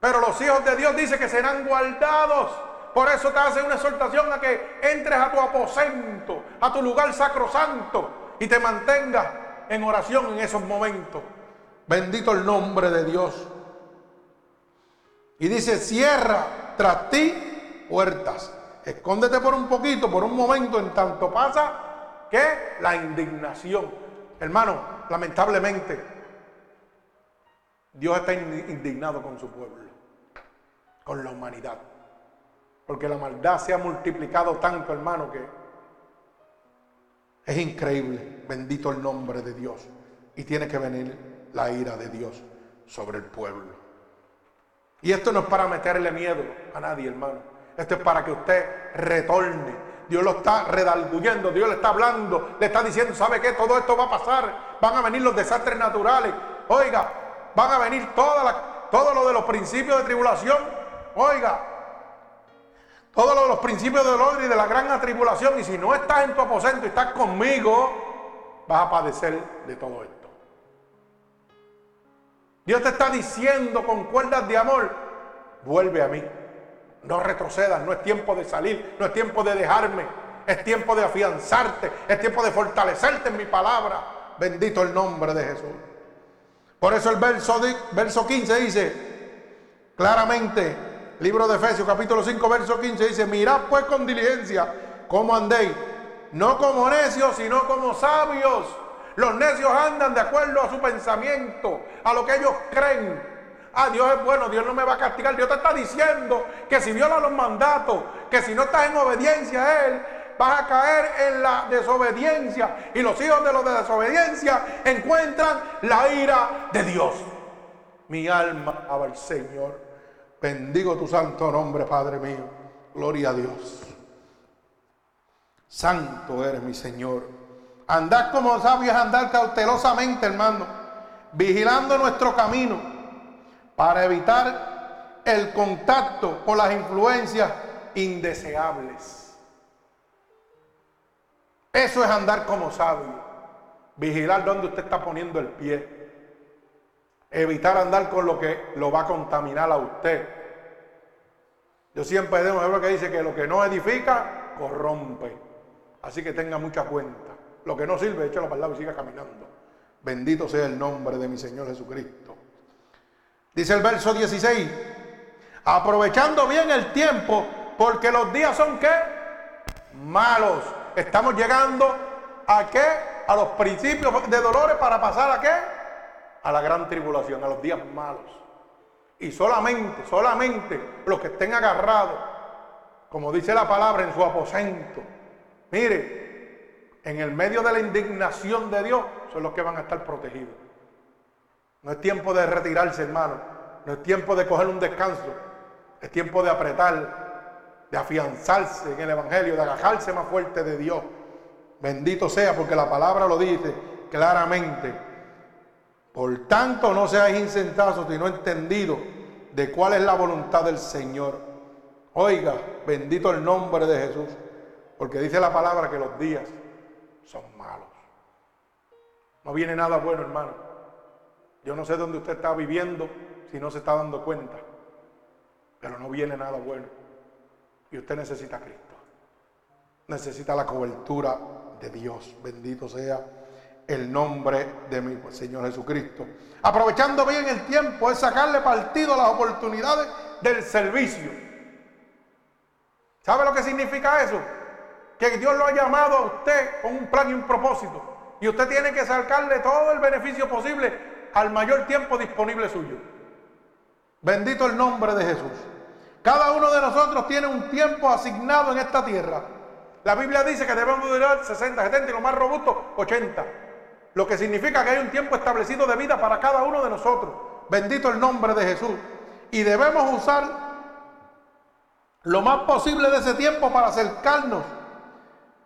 Pero los hijos de Dios dice que serán guardados. Por eso te hace una exhortación a que entres a tu aposento, a tu lugar sacrosanto y te mantengas en oración en esos momentos. Bendito el nombre de Dios. Y dice, cierra tras ti puertas. Escóndete por un poquito, por un momento, en tanto pasa que la indignación. Hermano, lamentablemente, Dios está indignado con su pueblo, con la humanidad. Porque la maldad se ha multiplicado tanto, hermano, que es increíble. Bendito el nombre de Dios. Y tiene que venir la ira de Dios sobre el pueblo. Y esto no es para meterle miedo a nadie, hermano. Esto es para que usted retorne. Dios lo está redalguyendo, Dios le está hablando, le está diciendo, ¿sabe qué? Todo esto va a pasar. Van a venir los desastres naturales. Oiga, van a venir toda todo lo de los principios de tribulación. Oiga, todo lo de los principios del orden y de la gran atribulación. Y si no estás en tu aposento y estás conmigo, vas a padecer de todo esto. Dios te está diciendo con cuerdas de amor, vuelve a mí. No retrocedas, no es tiempo de salir, no es tiempo de dejarme, es tiempo de afianzarte, es tiempo de fortalecerte en mi palabra. Bendito el nombre de Jesús. Por eso el verso, verso 15 dice claramente, libro de Efesios capítulo 5, verso 15 dice, mirad pues con diligencia cómo andéis, no como necios, sino como sabios. Los necios andan de acuerdo a su pensamiento, a lo que ellos creen ah, Dios es bueno, Dios no me va a castigar. Dios te está diciendo que si viola los mandatos, que si no estás en obediencia a Él, vas a caer en la desobediencia. Y los hijos de los de desobediencia encuentran la ira de Dios. Mi alma ama al Señor. Bendigo tu santo nombre, Padre mío. Gloria a Dios. Santo eres mi Señor. Andad como sabios, andar cautelosamente, hermano, vigilando nuestro camino para evitar el contacto con las influencias indeseables. Eso es andar como sabio. Vigilar dónde usted está poniendo el pie. Evitar andar con lo que lo va a contaminar a usted. Yo siempre tengo lo que dice que lo que no edifica, corrompe. Así que tenga mucha cuenta. Lo que no sirve, échalo para el lado y siga caminando. Bendito sea el nombre de mi Señor Jesucristo. Dice el verso 16, aprovechando bien el tiempo, porque los días son qué? Malos. Estamos llegando a qué? A los principios de dolores para pasar a qué? A la gran tribulación, a los días malos. Y solamente, solamente los que estén agarrados, como dice la palabra, en su aposento. Mire, en el medio de la indignación de Dios, son los que van a estar protegidos. No es tiempo de retirarse, hermano. No es tiempo de coger un descanso. Es tiempo de apretar, de afianzarse en el Evangelio, de agajarse más fuerte de Dios. Bendito sea, porque la palabra lo dice claramente. Por tanto, no seáis insentados, sino entendidos de cuál es la voluntad del Señor. Oiga, bendito el nombre de Jesús, porque dice la palabra que los días son malos. No viene nada bueno, hermano. Yo no sé dónde usted está viviendo si no se está dando cuenta, pero no viene nada bueno. Y usted necesita a Cristo. Necesita la cobertura de Dios. Bendito sea el nombre de mi Señor Jesucristo. Aprovechando bien el tiempo es sacarle partido a las oportunidades del servicio. ¿Sabe lo que significa eso? Que Dios lo ha llamado a usted con un plan y un propósito. Y usted tiene que sacarle todo el beneficio posible al mayor tiempo disponible suyo. Bendito el nombre de Jesús. Cada uno de nosotros tiene un tiempo asignado en esta tierra. La Biblia dice que debemos durar 60, 70 y lo más robusto 80. Lo que significa que hay un tiempo establecido de vida para cada uno de nosotros. Bendito el nombre de Jesús. Y debemos usar lo más posible de ese tiempo para acercarnos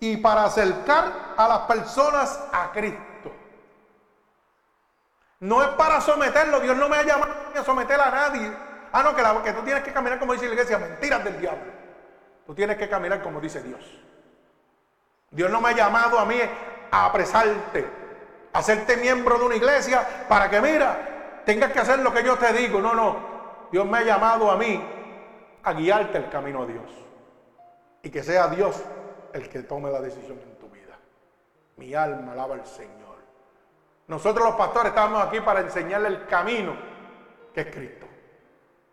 y para acercar a las personas a Cristo. No es para someterlo. Dios no me ha llamado a someter a nadie. Ah, no, que, la, que tú tienes que caminar como dice la iglesia. Mentiras del diablo. Tú tienes que caminar como dice Dios. Dios no me ha llamado a mí a apresarte, a hacerte miembro de una iglesia para que, mira, tengas que hacer lo que yo te digo. No, no. Dios me ha llamado a mí a guiarte el camino a Dios. Y que sea Dios el que tome la decisión en tu vida. Mi alma alaba al Señor. Nosotros los pastores estamos aquí para enseñarle el camino que es Cristo.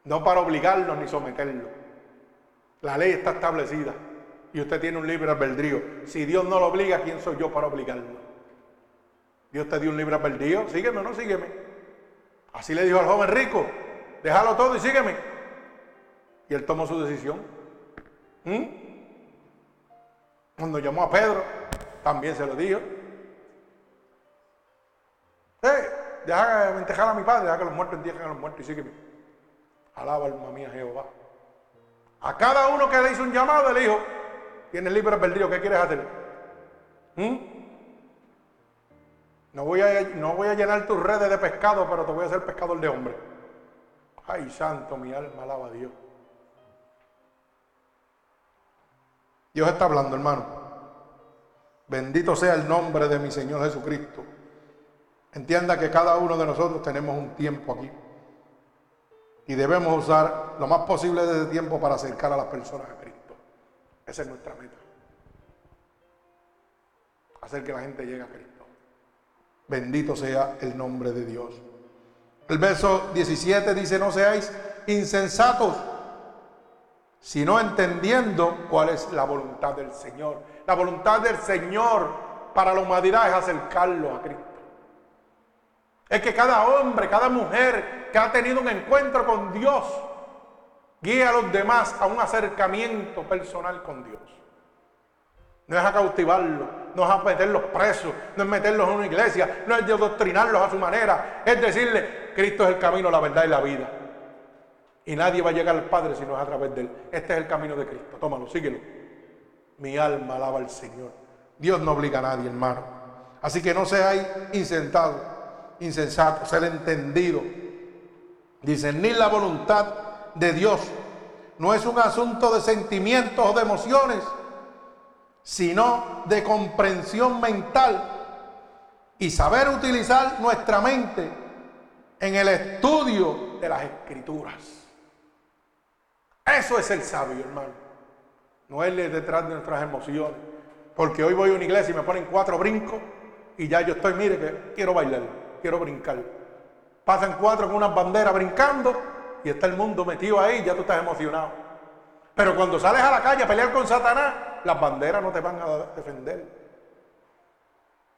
No para obligarlo ni someterlo. La ley está establecida y usted tiene un libre albedrío. Si Dios no lo obliga, ¿quién soy yo para obligarlo? Dios te dio un libre albedrío, sígueme o no sígueme. Así le dijo al joven rico, déjalo todo y sígueme. Y él tomó su decisión. ¿Mm? Cuando llamó a Pedro, también se lo dijo. Eh, deja entejar a mi padre, deja que los muertos entierren a los muertos y sígueme. Alaba alma mía Jehová. A cada uno que le hizo un llamado, le dijo, tienes libre albedrío, ¿qué quieres hacer? ¿Mm? No, voy a, no voy a llenar tus redes de pescado, pero te voy a hacer pescador de hombre. Ay, santo, mi alma alaba a Dios. Dios está hablando, hermano. Bendito sea el nombre de mi Señor Jesucristo. Entienda que cada uno de nosotros tenemos un tiempo aquí. Y debemos usar lo más posible de ese tiempo para acercar a las personas a Cristo. Esa es nuestra meta. Hacer que la gente llegue a Cristo. Bendito sea el nombre de Dios. El verso 17 dice, no seáis insensatos, sino entendiendo cuál es la voluntad del Señor. La voluntad del Señor para la humanidad es acercarlo a Cristo. Es que cada hombre, cada mujer que ha tenido un encuentro con Dios, guía a los demás a un acercamiento personal con Dios. No es a cautivarlos, no es a meterlos presos, no es meterlos en una iglesia, no es doctrinarlos a su manera, es decirle, Cristo es el camino, la verdad y la vida. Y nadie va a llegar al Padre si no es a través de Él. Este es el camino de Cristo. Tómalo, síguelo. Mi alma alaba al Señor. Dios no obliga a nadie, hermano. Así que no seáis insentados insensato, ser entendido. Discernir la voluntad de Dios no es un asunto de sentimientos o de emociones, sino de comprensión mental y saber utilizar nuestra mente en el estudio de las escrituras. Eso es el sabio, hermano. No es detrás de nuestras emociones. Porque hoy voy a una iglesia y me ponen cuatro brincos y ya yo estoy, mire, que quiero bailar quiero brincar. Pasan cuatro con unas banderas brincando y está el mundo metido ahí ya tú estás emocionado. Pero cuando sales a la calle a pelear con Satanás, las banderas no te van a defender.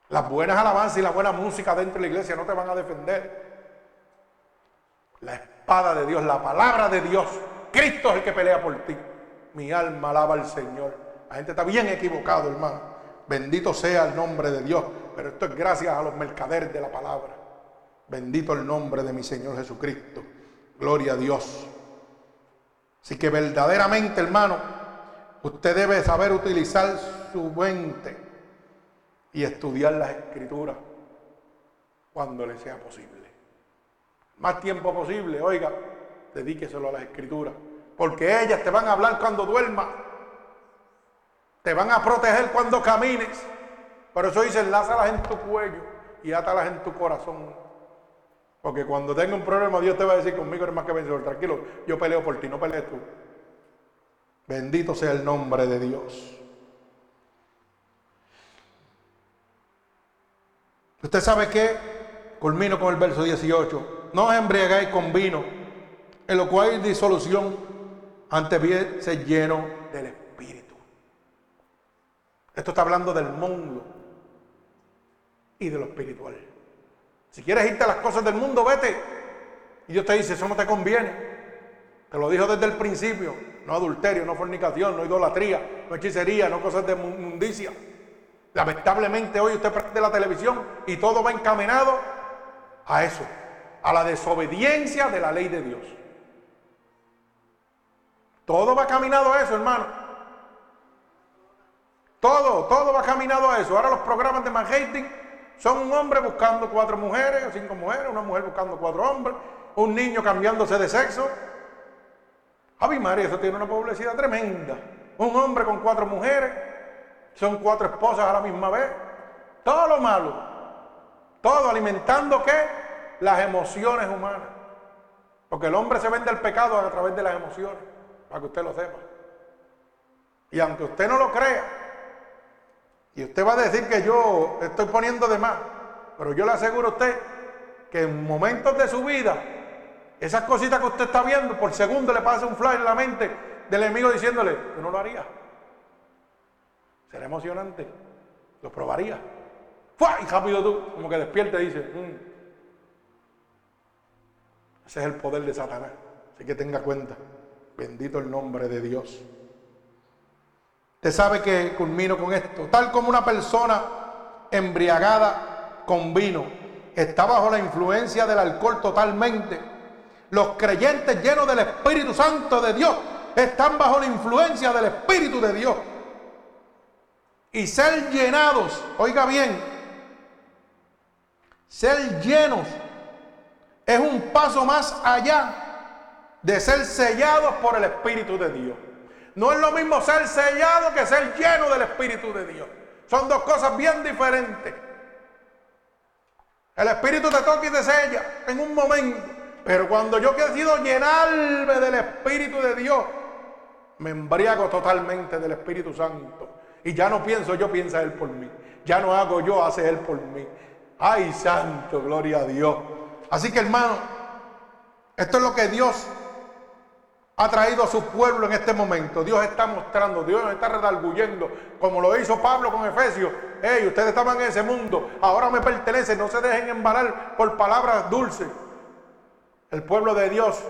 Las buenas alabanzas y la buena música dentro de la iglesia no te van a defender. La espada de Dios, la palabra de Dios, Cristo es el que pelea por ti. Mi alma alaba al Señor. La gente está bien equivocado, hermano. Bendito sea el nombre de Dios. Pero esto es gracias a los mercaderes de la palabra. Bendito el nombre de mi Señor Jesucristo. Gloria a Dios. Así que verdaderamente, hermano, usted debe saber utilizar su mente y estudiar las escrituras cuando le sea posible. Más tiempo posible, oiga, dedíqueselo a las escrituras. Porque ellas te van a hablar cuando duermas. Te van a proteger cuando camines. Por eso dice, enlázalas en tu cuello y átalas en tu corazón. Porque cuando tenga un problema, Dios te va a decir conmigo eres más que vencedor. Tranquilo, yo peleo por ti, no pelees tú. Bendito sea el nombre de Dios. Usted sabe que, culmino con el verso 18, no os embriagáis con vino, en lo cual hay disolución, antes bien se lleno del Espíritu. Esto está hablando del mundo y de lo espiritual. Si quieres irte a las cosas del mundo, vete. Y Dios te dice, eso no te conviene. Te lo dijo desde el principio. No adulterio, no fornicación, no idolatría, no hechicería, no cosas de mundicia. Lamentablemente hoy usted prende la televisión y todo va encaminado a eso, a la desobediencia de la ley de Dios. Todo va caminado a eso, hermano. Todo, todo va caminado a eso. Ahora los programas de marketing son un hombre buscando cuatro mujeres cinco mujeres, una mujer buscando cuatro hombres, un niño cambiándose de sexo. Javi María, eso tiene una publicidad tremenda. Un hombre con cuatro mujeres, son cuatro esposas a la misma vez. Todo lo malo. Todo alimentando qué? Las emociones humanas. Porque el hombre se vende el pecado a través de las emociones, para que usted lo sepa. Y aunque usted no lo crea, y usted va a decir que yo estoy poniendo de más, pero yo le aseguro a usted que en momentos de su vida, esas cositas que usted está viendo, por segundo le pasa un fly en la mente del enemigo diciéndole, yo no lo haría. Será emocionante. Lo probaría. ¡Fua! Y rápido tú, como que despierta y dice, mm". ese es el poder de Satanás. Así que tenga cuenta. Bendito el nombre de Dios. Usted sabe que culmino con esto. Tal como una persona embriagada con vino está bajo la influencia del alcohol totalmente. Los creyentes llenos del Espíritu Santo de Dios están bajo la influencia del Espíritu de Dios. Y ser llenados, oiga bien, ser llenos es un paso más allá de ser sellados por el Espíritu de Dios. No es lo mismo ser sellado que ser lleno del Espíritu de Dios. Son dos cosas bien diferentes. El Espíritu te toca y te sella en un momento. Pero cuando yo decido llenarme del Espíritu de Dios, me embriago totalmente del Espíritu Santo. Y ya no pienso yo, piensa Él por mí. Ya no hago yo, hace Él por mí. Ay, santo, gloria a Dios. Así que hermano, esto es lo que Dios ha traído a su pueblo en este momento. Dios está mostrando, Dios está redarguyendo, como lo hizo Pablo con Efesios. Hey, ustedes estaban en ese mundo, ahora me pertenecen, no se dejen embalar por palabras dulces. El pueblo de Dios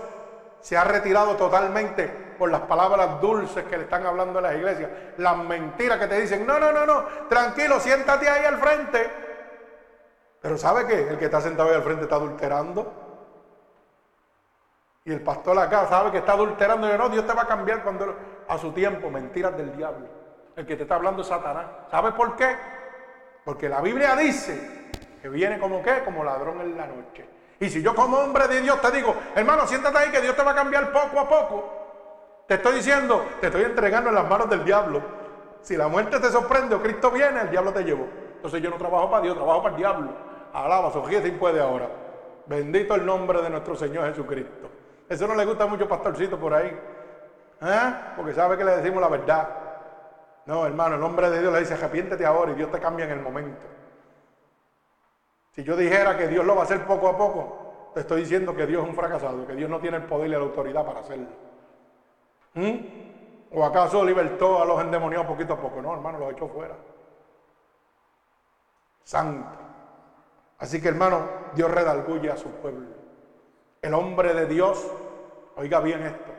se ha retirado totalmente por las palabras dulces que le están hablando en las iglesias, las mentiras que te dicen, no, no, no, no, tranquilo, siéntate ahí al frente. Pero ¿sabe qué? El que está sentado ahí al frente está adulterando. Y el pastor acá sabe que está adulterando y no, Dios te va a cambiar cuando a su tiempo, mentiras del diablo. El que te está hablando es Satanás. ¿Sabe por qué? Porque la Biblia dice que viene como qué, como ladrón en la noche. Y si yo como hombre de Dios te digo, hermano, siéntate ahí que Dios te va a cambiar poco a poco. Te estoy diciendo, te estoy entregando en las manos del diablo. Si la muerte te sorprende o Cristo viene, el diablo te llevó. Entonces yo no trabajo para Dios, trabajo para el diablo. Alaba, Sofía, si puede ahora. Bendito el nombre de nuestro Señor Jesucristo. Eso no le gusta mucho pastorcito por ahí. ¿Eh? Porque sabe que le decimos la verdad. No, hermano, el nombre de Dios le dice, arrepiéntete ahora y Dios te cambia en el momento. Si yo dijera que Dios lo va a hacer poco a poco, te estoy diciendo que Dios es un fracasado, que Dios no tiene el poder y la autoridad para hacerlo. ¿Mm? ¿O acaso libertó a los endemoniados poquito a poco? No, hermano, los echó fuera. Santo. Así que, hermano, Dios redalguye a su pueblo. El hombre de Dios, oiga bien esto,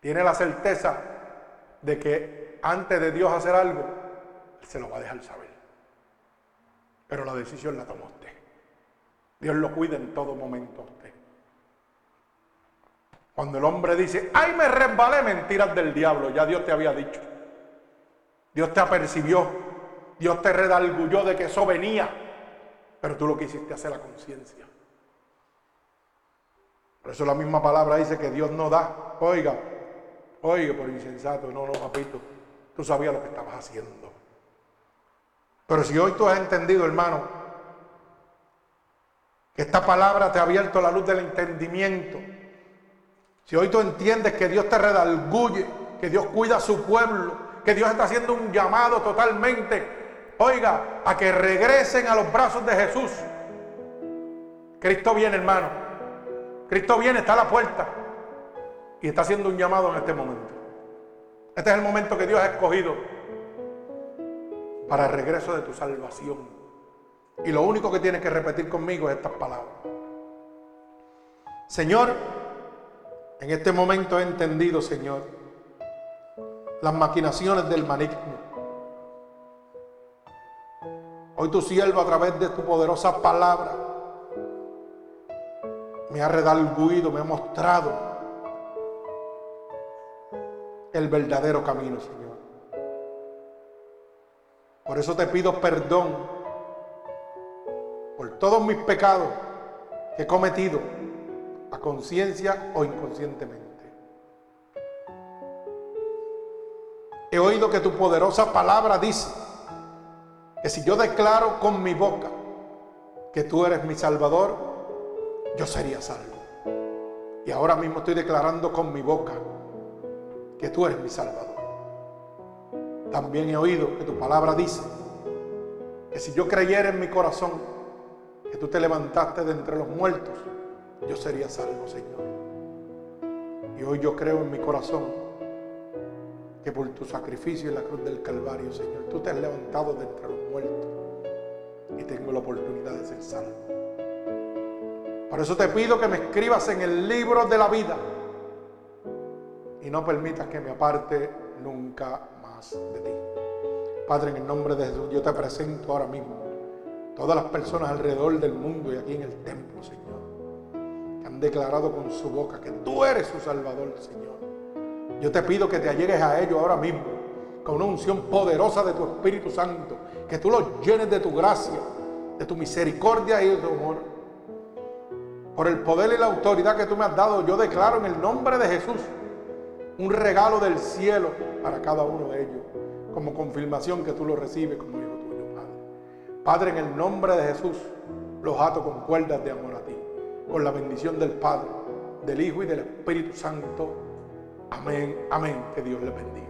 tiene la certeza de que antes de Dios hacer algo, se lo va a dejar saber. Pero la decisión la tomó usted. Dios lo cuida en todo momento a usted. Cuando el hombre dice, ay, me resbalé, mentiras del diablo, ya Dios te había dicho. Dios te apercibió, Dios te redalgulló de que eso venía, pero tú lo quisiste hacer a conciencia. Por eso la misma palabra dice que Dios no da. Oiga, oiga, por insensato, no, no, papito, tú sabías lo que estabas haciendo. Pero si hoy tú has entendido, hermano, que esta palabra te ha abierto la luz del entendimiento, si hoy tú entiendes que Dios te redalguye, que Dios cuida a su pueblo, que Dios está haciendo un llamado totalmente, oiga, a que regresen a los brazos de Jesús. Cristo viene, hermano. Cristo viene, está a la puerta y está haciendo un llamado en este momento. Este es el momento que Dios ha escogido para el regreso de tu salvación. Y lo único que tienes que repetir conmigo es estas palabras. Señor, en este momento he entendido, Señor, las maquinaciones del maligno. Hoy tu siervo a través de tu poderosa palabra me ha redalguido, me ha mostrado el verdadero camino, Señor. Por eso te pido perdón por todos mis pecados que he cometido a conciencia o inconscientemente. He oído que tu poderosa palabra dice que si yo declaro con mi boca que tú eres mi Salvador, yo sería salvo. Y ahora mismo estoy declarando con mi boca que tú eres mi Salvador. También he oído que tu palabra dice que si yo creyera en mi corazón que tú te levantaste de entre los muertos, yo sería salvo, Señor. Y hoy yo creo en mi corazón que por tu sacrificio en la cruz del Calvario, Señor, tú te has levantado de entre los muertos y tengo la oportunidad de ser salvo. Por eso te pido que me escribas en el libro de la vida y no permitas que me aparte nunca más de ti. Padre, en el nombre de Jesús, yo te presento ahora mismo todas las personas alrededor del mundo y aquí en el templo, Señor, que han declarado con su boca que tú eres su Salvador, Señor. Yo te pido que te allegues a ellos ahora mismo con una unción poderosa de tu Espíritu Santo, que tú los llenes de tu gracia, de tu misericordia y de tu amor. Por el poder y la autoridad que tú me has dado, yo declaro en el nombre de Jesús un regalo del cielo para cada uno de ellos, como confirmación que tú lo recibes como hijo tuyo, Padre. Padre, en el nombre de Jesús, los ato con cuerdas de amor a ti, con la bendición del Padre, del Hijo y del Espíritu Santo. Amén, amén. Que Dios le bendiga.